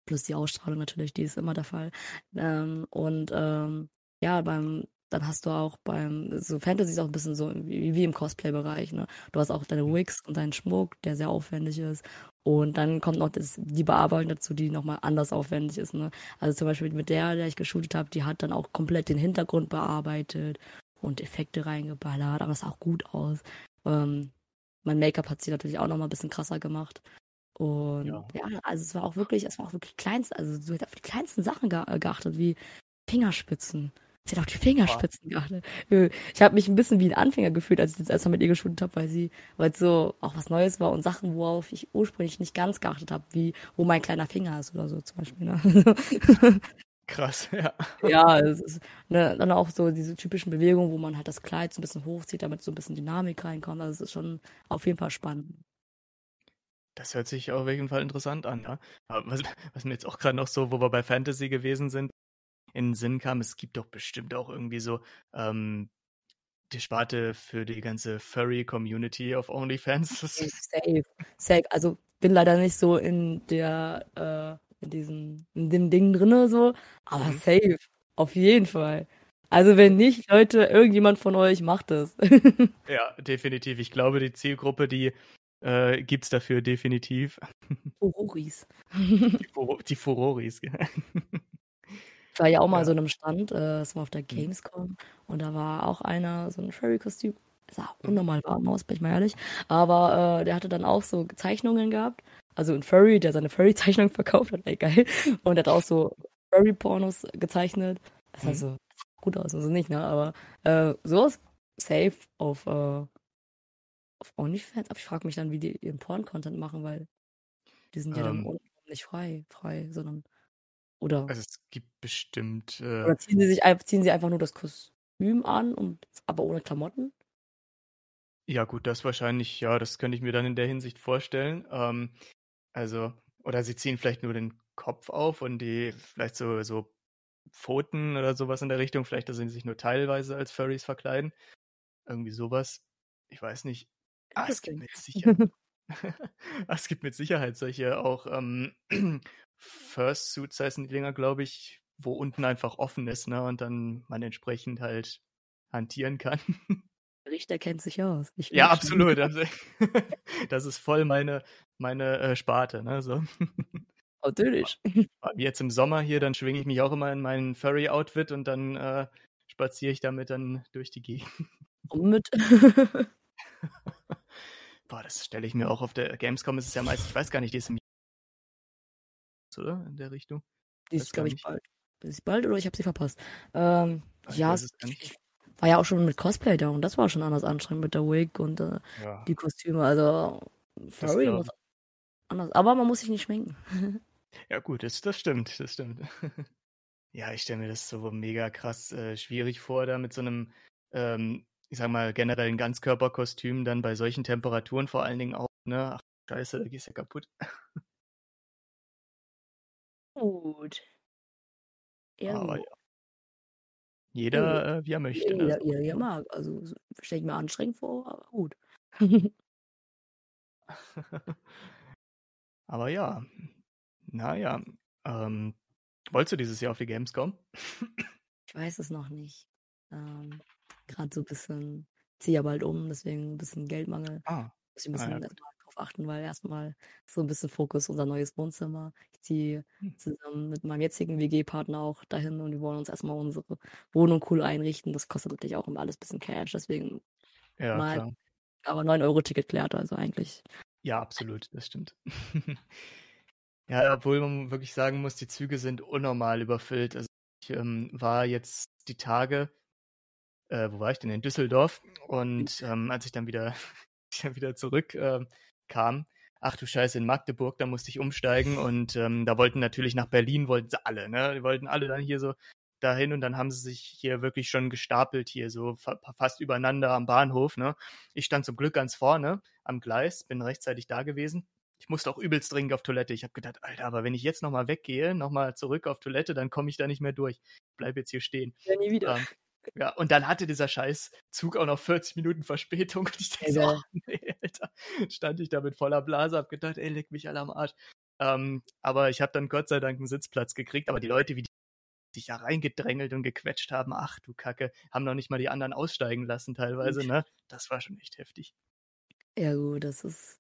Plus die Ausstrahlung natürlich, die ist immer der Fall. Ähm, und ähm, ja, beim, dann hast du auch beim, so Fantasy ist auch ein bisschen so wie, wie im Cosplay-Bereich, ne? Du hast auch deine Hm. Wigs und deinen Schmuck, der sehr aufwendig ist. Und dann kommt noch das, die Bearbeitung dazu, die nochmal anders aufwendig ist, ne? Also zum Beispiel mit der, der ich geshootet habe, die hat dann auch komplett den Hintergrund bearbeitet und Effekte reingeballert, aber es sah auch gut aus. Ähm, mein Make-up hat sie natürlich auch nochmal ein bisschen krasser gemacht. Und Ja. ja, also es war auch wirklich, es war auch wirklich kleinst, also sie hat auf die kleinsten Sachen äh, geachtet, wie Fingerspitzen. Sie hat auf die Fingerspitzen geachtet. Äh, Ich habe mich ein bisschen wie ein Anfänger gefühlt, als ich das erste Mal mit ihr geshootet habe, weil sie, weil es so auch was Neues war und Sachen, worauf ich ursprünglich nicht ganz geachtet habe, wie wo mein kleiner Finger ist oder so zum Beispiel. Ne? Krass, ja. Ja, es ist ne, dann auch so diese typischen Bewegungen, wo man halt das Kleid so ein bisschen hochzieht, damit so ein bisschen Dynamik reinkommt. Also es ist schon auf jeden Fall spannend. Das hört sich auf jeden Fall interessant an, ja. Aber was, was mir jetzt auch gerade noch so, wo wir bei Fantasy gewesen sind, in den Sinn kam, es gibt doch bestimmt auch irgendwie so ähm, die Sparte für die ganze Furry-Community auf OnlyFans. Safe, safe. Also bin leider nicht so in der, äh, in diesem, in dem Ding drinne so, aber Mhm. safe, auf jeden Fall. Also wenn nicht, Leute, irgendjemand von euch macht es. ja, definitiv. Ich glaube, die Zielgruppe, die äh, gibt es dafür definitiv. Furoris. Die, Furo die Furoris. Ich war ja auch mal Ja. so in einem Stand, äh, das war auf der Mhm. Gamescom und da war auch einer, so ein Furry-Kostüm. Das sah Mhm. unnormal warm aus, bin ich mal ehrlich. Aber äh, der hatte dann auch so Zeichnungen gehabt. Also ein Furry, der seine Furry-Zeichnung verkauft hat, ey, geil. Und der hat auch so Furry-Pornos gezeichnet. Das sah Mhm. so gut aus, also nicht, ne? Aber äh, sowas safe auf, äh, auf OnlyFans. Aber ich frage mich dann, wie die ihren Porn-Content machen, weil die sind ja dann Ähm. unten nicht frei, frei, sondern oder Also es gibt bestimmt. Äh, oder ziehen sie sich ziehen sie einfach nur das Kostüm an und aber ohne Klamotten? Ja, gut, das wahrscheinlich, ja, das könnte ich mir dann in der Hinsicht vorstellen. Ähm, also, oder sie ziehen vielleicht nur den Kopf auf und die vielleicht so, so Pfoten oder sowas in der Richtung, vielleicht, dass sie sich nur teilweise als Furries verkleiden. Irgendwie sowas. Ich weiß nicht. Ah, es gibt mit Sicherheit. Es gibt mit Sicherheit solche auch ähm, Fursuits heißen die Dinger, glaube ich, wo unten einfach offen ist, ne? Und dann man entsprechend halt hantieren kann. Der Richter kennt sich aus. Ja, absolut. Also, das ist voll meine, meine äh, Sparte. Ne? So. Natürlich. Jetzt im Sommer hier, dann schwinge ich mich auch immer in mein Furry-Outfit und dann äh, spaziere ich damit dann durch die Gegend. Und mit. Boah, das stelle ich mir auch auf der Gamescom. Ist es ja meist, ich weiß gar nicht, die ist im oder? In der Richtung. Die ist, glaube ich, bald. Ist bald oder ich habe sie verpasst? Ähm, Ah, ich ja, es- ich war ja auch schon mit Cosplay da und das war schon anders anstrengend mit der Wig und äh, Ja, die Kostüme. Also, glaub muss anders. Aber man muss sich nicht schminken. Ja, gut, das, das stimmt, das stimmt. ja, ich stelle mir das so mega krass äh, schwierig vor, da mit so einem, ähm, ich sag mal, generellen Ganzkörperkostüm dann bei solchen Temperaturen vor allen Dingen auch, ne? Ach, scheiße, da gehst du ja kaputt. Gut. Ja, Aber ja. Jeder, äh, wie er möchte. Ne? Jeder, So. jeder, jeder mag. Also, stelle ich mir anstrengend vor, aber gut. Aber ja, naja. Ähm, wolltest du dieses Jahr auf die Gamescom? Ich weiß es noch nicht. Ähm, Gerade so ein bisschen, ziehe ja bald um, deswegen ein bisschen Geldmangel. Ah, Muss ich ein Ah, bisschen ja, erstmal drauf achten, weil erstmal so ein bisschen Fokus unser neues Wohnzimmer. Ich ziehe Hm. zusammen mit meinem jetzigen WG-Partner auch dahin und wir wollen uns erstmal unsere Wohnung cool einrichten. Das kostet natürlich auch immer alles ein bisschen Cash, deswegen ja, mal klar. Aber 9-Euro-Ticket klärt also eigentlich. Ja, absolut, das stimmt. ja, obwohl man wirklich sagen muss, die Züge sind unnormal überfüllt. Also ich ähm, war jetzt die Tage, äh, wo war ich denn? In Düsseldorf. Und ähm, als ich dann wieder, ich dann wieder zurück äh, kam, ach du Scheiße, in Magdeburg, da musste ich umsteigen und ähm, da wollten natürlich nach Berlin, wollten sie alle, ne? Die wollten alle dann hier so dahin und dann haben sie sich hier wirklich schon gestapelt, hier so fa fast übereinander am Bahnhof, ne? Ich stand zum Glück ganz vorne am Gleis, bin rechtzeitig da gewesen. Ich musste auch übelst dringend auf Toilette. Ich habe gedacht, Alter, aber wenn ich jetzt nochmal weggehe, nochmal zurück auf Toilette, dann komme ich da nicht mehr durch. Bleib jetzt hier stehen. Ja, nie wieder. Ähm, ja, und dann hatte dieser scheiß Zug auch noch 40 Minuten Verspätung. Und ich dachte, so, oh, nee, Alter. Stand ich da mit voller Blase, hab gedacht, ey, leck mich alle am Arsch. Ähm, aber ich habe dann Gott sei Dank einen Sitzplatz gekriegt. Aber die Leute, wie die sich ja reingedrängelt und gequetscht haben, ach du Kacke, haben noch nicht mal die anderen aussteigen lassen teilweise, ne? Das war schon echt heftig. Ja, gut, das ist.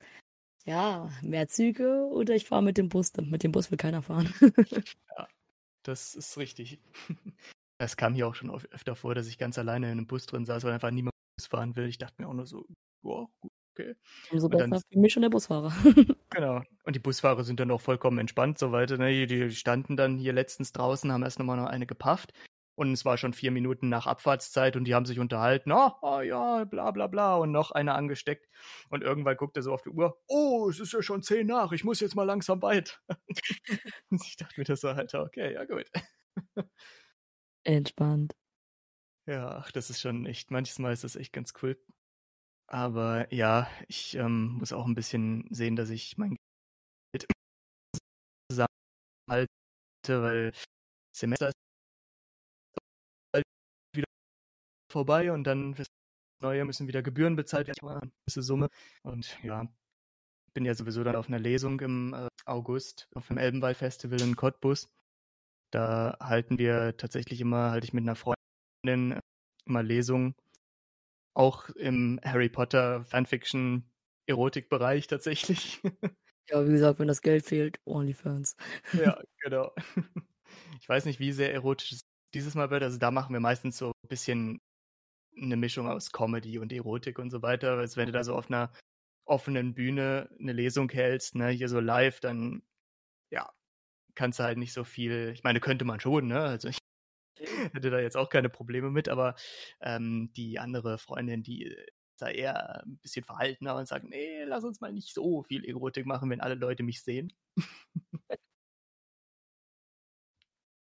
Ja, mehr Züge oder ich fahre mit dem Bus. Mit dem Bus will keiner fahren. Das ist richtig. Es kam hier auch schon öf- öfter vor, dass ich ganz alleine in einem Bus drin saß, weil einfach niemand Bus fahren will. Ich dachte mir auch nur so, wow, gut, okay. Umso Und dann- besser für mich schon der Busfahrer. Genau. Und die Busfahrer sind dann auch vollkommen entspannt so weiter. Ne? Die- Die standen dann hier letztens draußen, haben erst nochmal noch eine gepafft. Und es war schon vier Minuten nach Abfahrtszeit und die haben sich unterhalten. Oh, oh ja, bla bla bla. Und noch eine angesteckt. Und irgendwann guckt er so auf die Uhr. Oh, es ist ja schon zehn nach. Ich muss jetzt mal langsam weit. und ich dachte mir das so, Alter, okay, ja gut. Entspannt. Ja, ach, das ist schon echt, manches Mal ist das echt ganz cool. Aber ja, ich ähm, muss auch ein bisschen sehen, dass ich mein Geld zusammenhalte, weil Semester ist wieder vorbei und dann fürs Neue müssen wieder Gebühren bezahlt werden, eine gewisse Summe. Und ja, ich bin ja sowieso dann auf einer Lesung im äh, August auf dem Elbenwald Festival in Cottbus. Da halten wir tatsächlich immer, halte ich mit einer Freundin äh, immer Lesungen. Auch im Harry Potter Fanfiction Erotikbereich tatsächlich. Ja, wie gesagt, wenn das Geld fehlt, OnlyFans. ja, genau. Ich weiß nicht, wie sehr erotisch es dieses Mal wird. Also da machen wir meistens so ein bisschen eine Mischung aus Comedy und Erotik und so weiter. Als wenn du da so auf einer offenen Bühne eine Lesung hältst, ne, hier so live, dann kannst du halt nicht so viel. Ich meine, könnte man schon, ne? Also ich hätte da jetzt auch keine Probleme mit, aber ähm, die andere Freundin, die ist da eher ein bisschen verhaltener und sagt, nee, lass uns mal nicht so viel Erotik machen, wenn alle Leute mich sehen.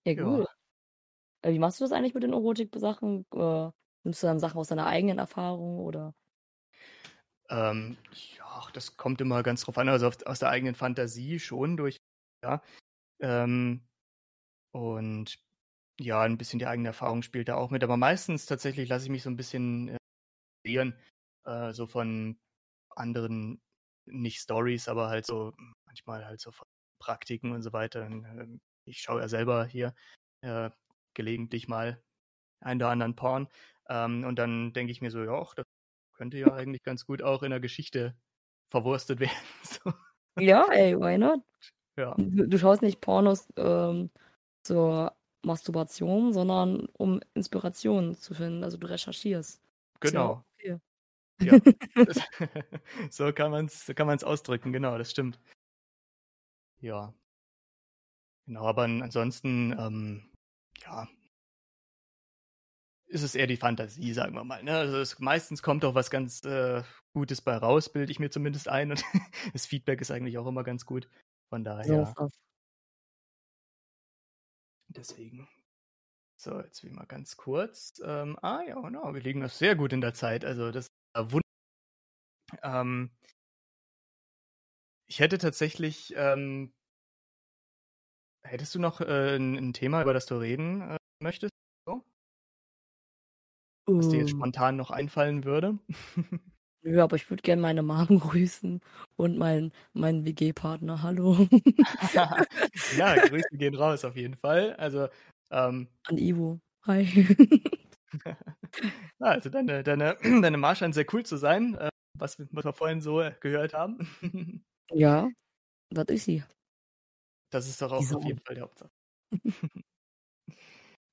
Ja, Ja. gut. Äh, Wie machst du das eigentlich mit den Erotik-Sachen? Äh, nimmst du dann Sachen aus deiner eigenen Erfahrung oder? Ähm, ja, das kommt immer ganz drauf an, also aus der eigenen Fantasie schon durch, ja. Ähm, und ja, ein bisschen die eigene Erfahrung spielt da auch mit, aber meistens tatsächlich lasse ich mich so ein bisschen äh, inspirieren, äh, so von anderen, nicht Stories, aber halt so manchmal halt so von Praktiken und so weiter. Und, ähm, ich schaue ja selber hier äh, gelegentlich mal einen oder anderen Porn. Ähm, und dann denke ich mir so, ja, das könnte ja eigentlich ganz gut auch in der Geschichte verwurstet werden. so, Ja, ey, why not? Ja, Du, du schaust nicht Pornos ähm, zur Masturbation, sondern um Inspiration zu finden. Also du recherchierst. Ja genau. Ja. So kann man es so kann man's ausdrücken, genau, das stimmt. Ja. Genau, aber an- ansonsten, ähm, ja, ist es eher die Fantasie, sagen wir mal. Ne? Also es, meistens kommt auch was ganz äh, Gutes bei raus, bilde ich mir zumindest ein. Und das Feedback ist eigentlich auch immer ganz gut. Von So daher, das. deswegen. So, jetzt wie mal ganz kurz. Ähm, ah ja, genau, wir liegen noch sehr gut in der Zeit. Also das ist wunderbar. Ähm, ich hätte tatsächlich, ähm, hättest du noch äh, ein, ein Thema, über das du reden äh, möchtest, was dir jetzt Ähm, spontan noch einfallen würde? Nö, aber ich würde gerne meine Mom grüßen und meinen meinen WG-Partner. Hallo. ja, Grüße gehen raus auf jeden Fall. Also, ähm, An Ivo. Hi. also deine, deine, deine Mar scheint sehr cool zu sein, äh, was, wir- was wir vorhin so gehört haben. ja, das ist sie. Das ist doch auch Diese auf jeden Fall die Hauptsache.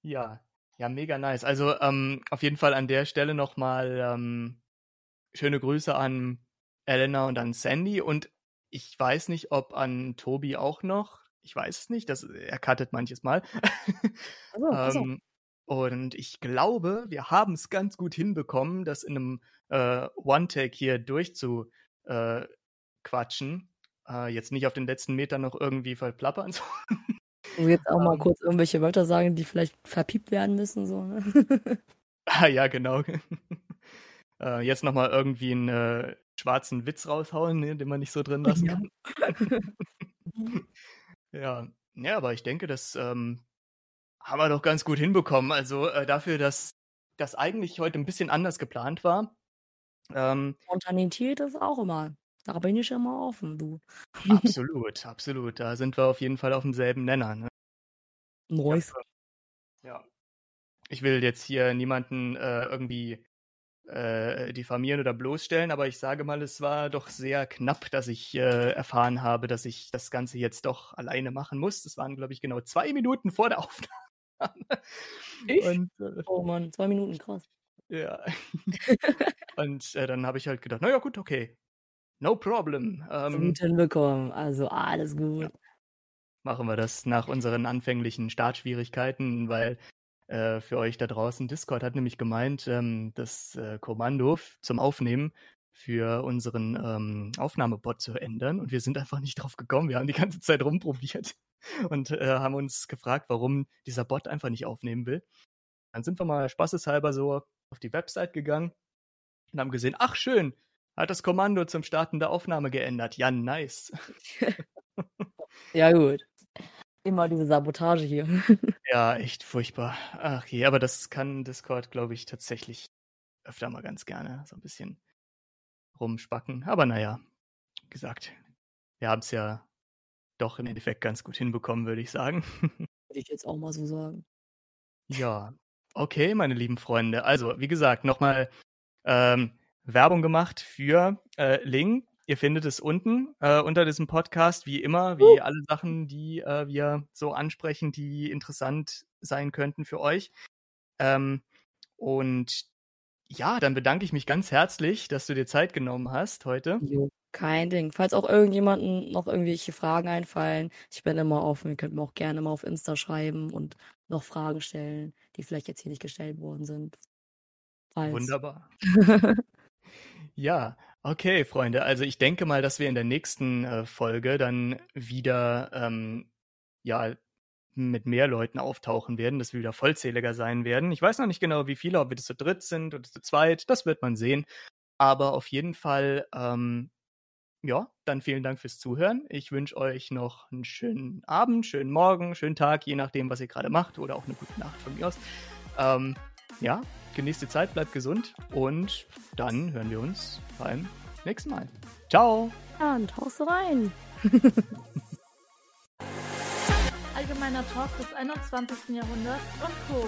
ja, ja, mega nice. Also ähm, auf jeden Fall an der Stelle nochmal ähm, schöne Grüße an Elena und an Sandy und ich weiß nicht, ob an Tobi auch noch. Ich weiß es nicht, das, er cuttet manches Mal. Also, also. ähm, und ich glaube, wir haben es ganz gut hinbekommen, das in einem äh, One-Take hier durchzuquatschen. Äh, äh, jetzt nicht auf den letzten Metern noch irgendwie verplappern. Du jetzt auch mal Ähm. kurz irgendwelche Wörter sagen, die vielleicht verpiept werden müssen. So, ne? ah ja, genau. äh, jetzt nochmal irgendwie einen äh, schwarzen Witz raushauen, ne, den man nicht so drin lassen kann. Ja, ja, aber ich denke, das ähm, haben wir doch ganz gut hinbekommen. Also äh, dafür, dass das eigentlich heute ein bisschen anders geplant war. Ähm, Spontanität ist auch immer. Da bin ich immer offen, du. absolut, absolut. Da sind wir auf jeden Fall auf demselben Nenner. Ne? Neues. Ja. Ich will jetzt hier niemanden äh, irgendwie äh, diffamieren oder bloßstellen, aber ich sage mal, es war doch sehr knapp, dass ich äh, erfahren habe, dass ich das Ganze jetzt doch alleine machen muss. Das waren, glaube ich, genau zwei Minuten vor der Aufnahme. Ich? Und äh, Oh Mann, zwei Minuten, krass. ja. Und äh, dann habe ich halt gedacht, naja, gut, okay. No problem. Ähm, Gut hinbekommen. Also alles gut. machen wir das nach unseren anfänglichen Startschwierigkeiten, weil äh, für euch da draußen, Discord hat nämlich gemeint, ähm, das äh, Kommando zum Aufnehmen für unseren ähm, Aufnahmebot zu ändern und wir sind einfach nicht drauf gekommen. Wir haben die ganze Zeit rumprobiert und äh, haben uns gefragt, warum dieser Bot einfach nicht aufnehmen will. Dann sind wir mal spaßeshalber so auf die Website gegangen und haben gesehen, ach schön, hat das Kommando zum Starten der Aufnahme geändert. Ja, nice. Ja, gut. Immer diese Sabotage hier. Ja, echt furchtbar. Ach je, aber das kann Discord, glaube ich, tatsächlich öfter mal ganz gerne so ein bisschen rumspacken. Aber naja, wie gesagt, wir haben es ja doch im Endeffekt ganz gut hinbekommen, würde ich sagen. Würde ich jetzt auch mal so sagen. ja, okay, meine lieben Freunde. Also, wie gesagt, nochmal ähm, Werbung gemacht für äh, Ling. Ihr findet es unten äh, unter diesem Podcast, wie immer, wie alle Sachen, die äh, wir so ansprechen, die interessant sein könnten für euch. Ähm, und ja, dann bedanke ich mich ganz herzlich, dass du dir Zeit genommen hast heute. Jo, kein Ding. Falls auch irgendjemanden noch irgendwelche Fragen einfallen, ich bin immer offen. Ihr könnt mir auch gerne mal auf Insta schreiben und noch Fragen stellen, die vielleicht jetzt hier nicht gestellt worden sind. Falls. Wunderbar. Ja, okay, Freunde. Also ich denke mal, dass wir in der nächsten äh, Folge dann wieder ähm, ja mit mehr Leuten auftauchen werden, dass wir wieder vollzähliger sein werden. Ich weiß noch nicht genau, wie viele, ob wir zu dritt sind oder zu zweit, das wird man sehen. Aber auf jeden Fall, ähm, ja, dann vielen Dank fürs Zuhören. Ich wünsche euch noch einen schönen Abend, schönen Morgen, schönen Tag, je nachdem, was ihr gerade macht oder auch eine gute Nacht von mir aus. Ähm, ja, genießt die Zeit, bleibt gesund und dann hören wir uns beim nächsten Mal. Ciao! Ja, und haust du rein. Allgemeiner Talk des 21. Jahrhunderts und Co.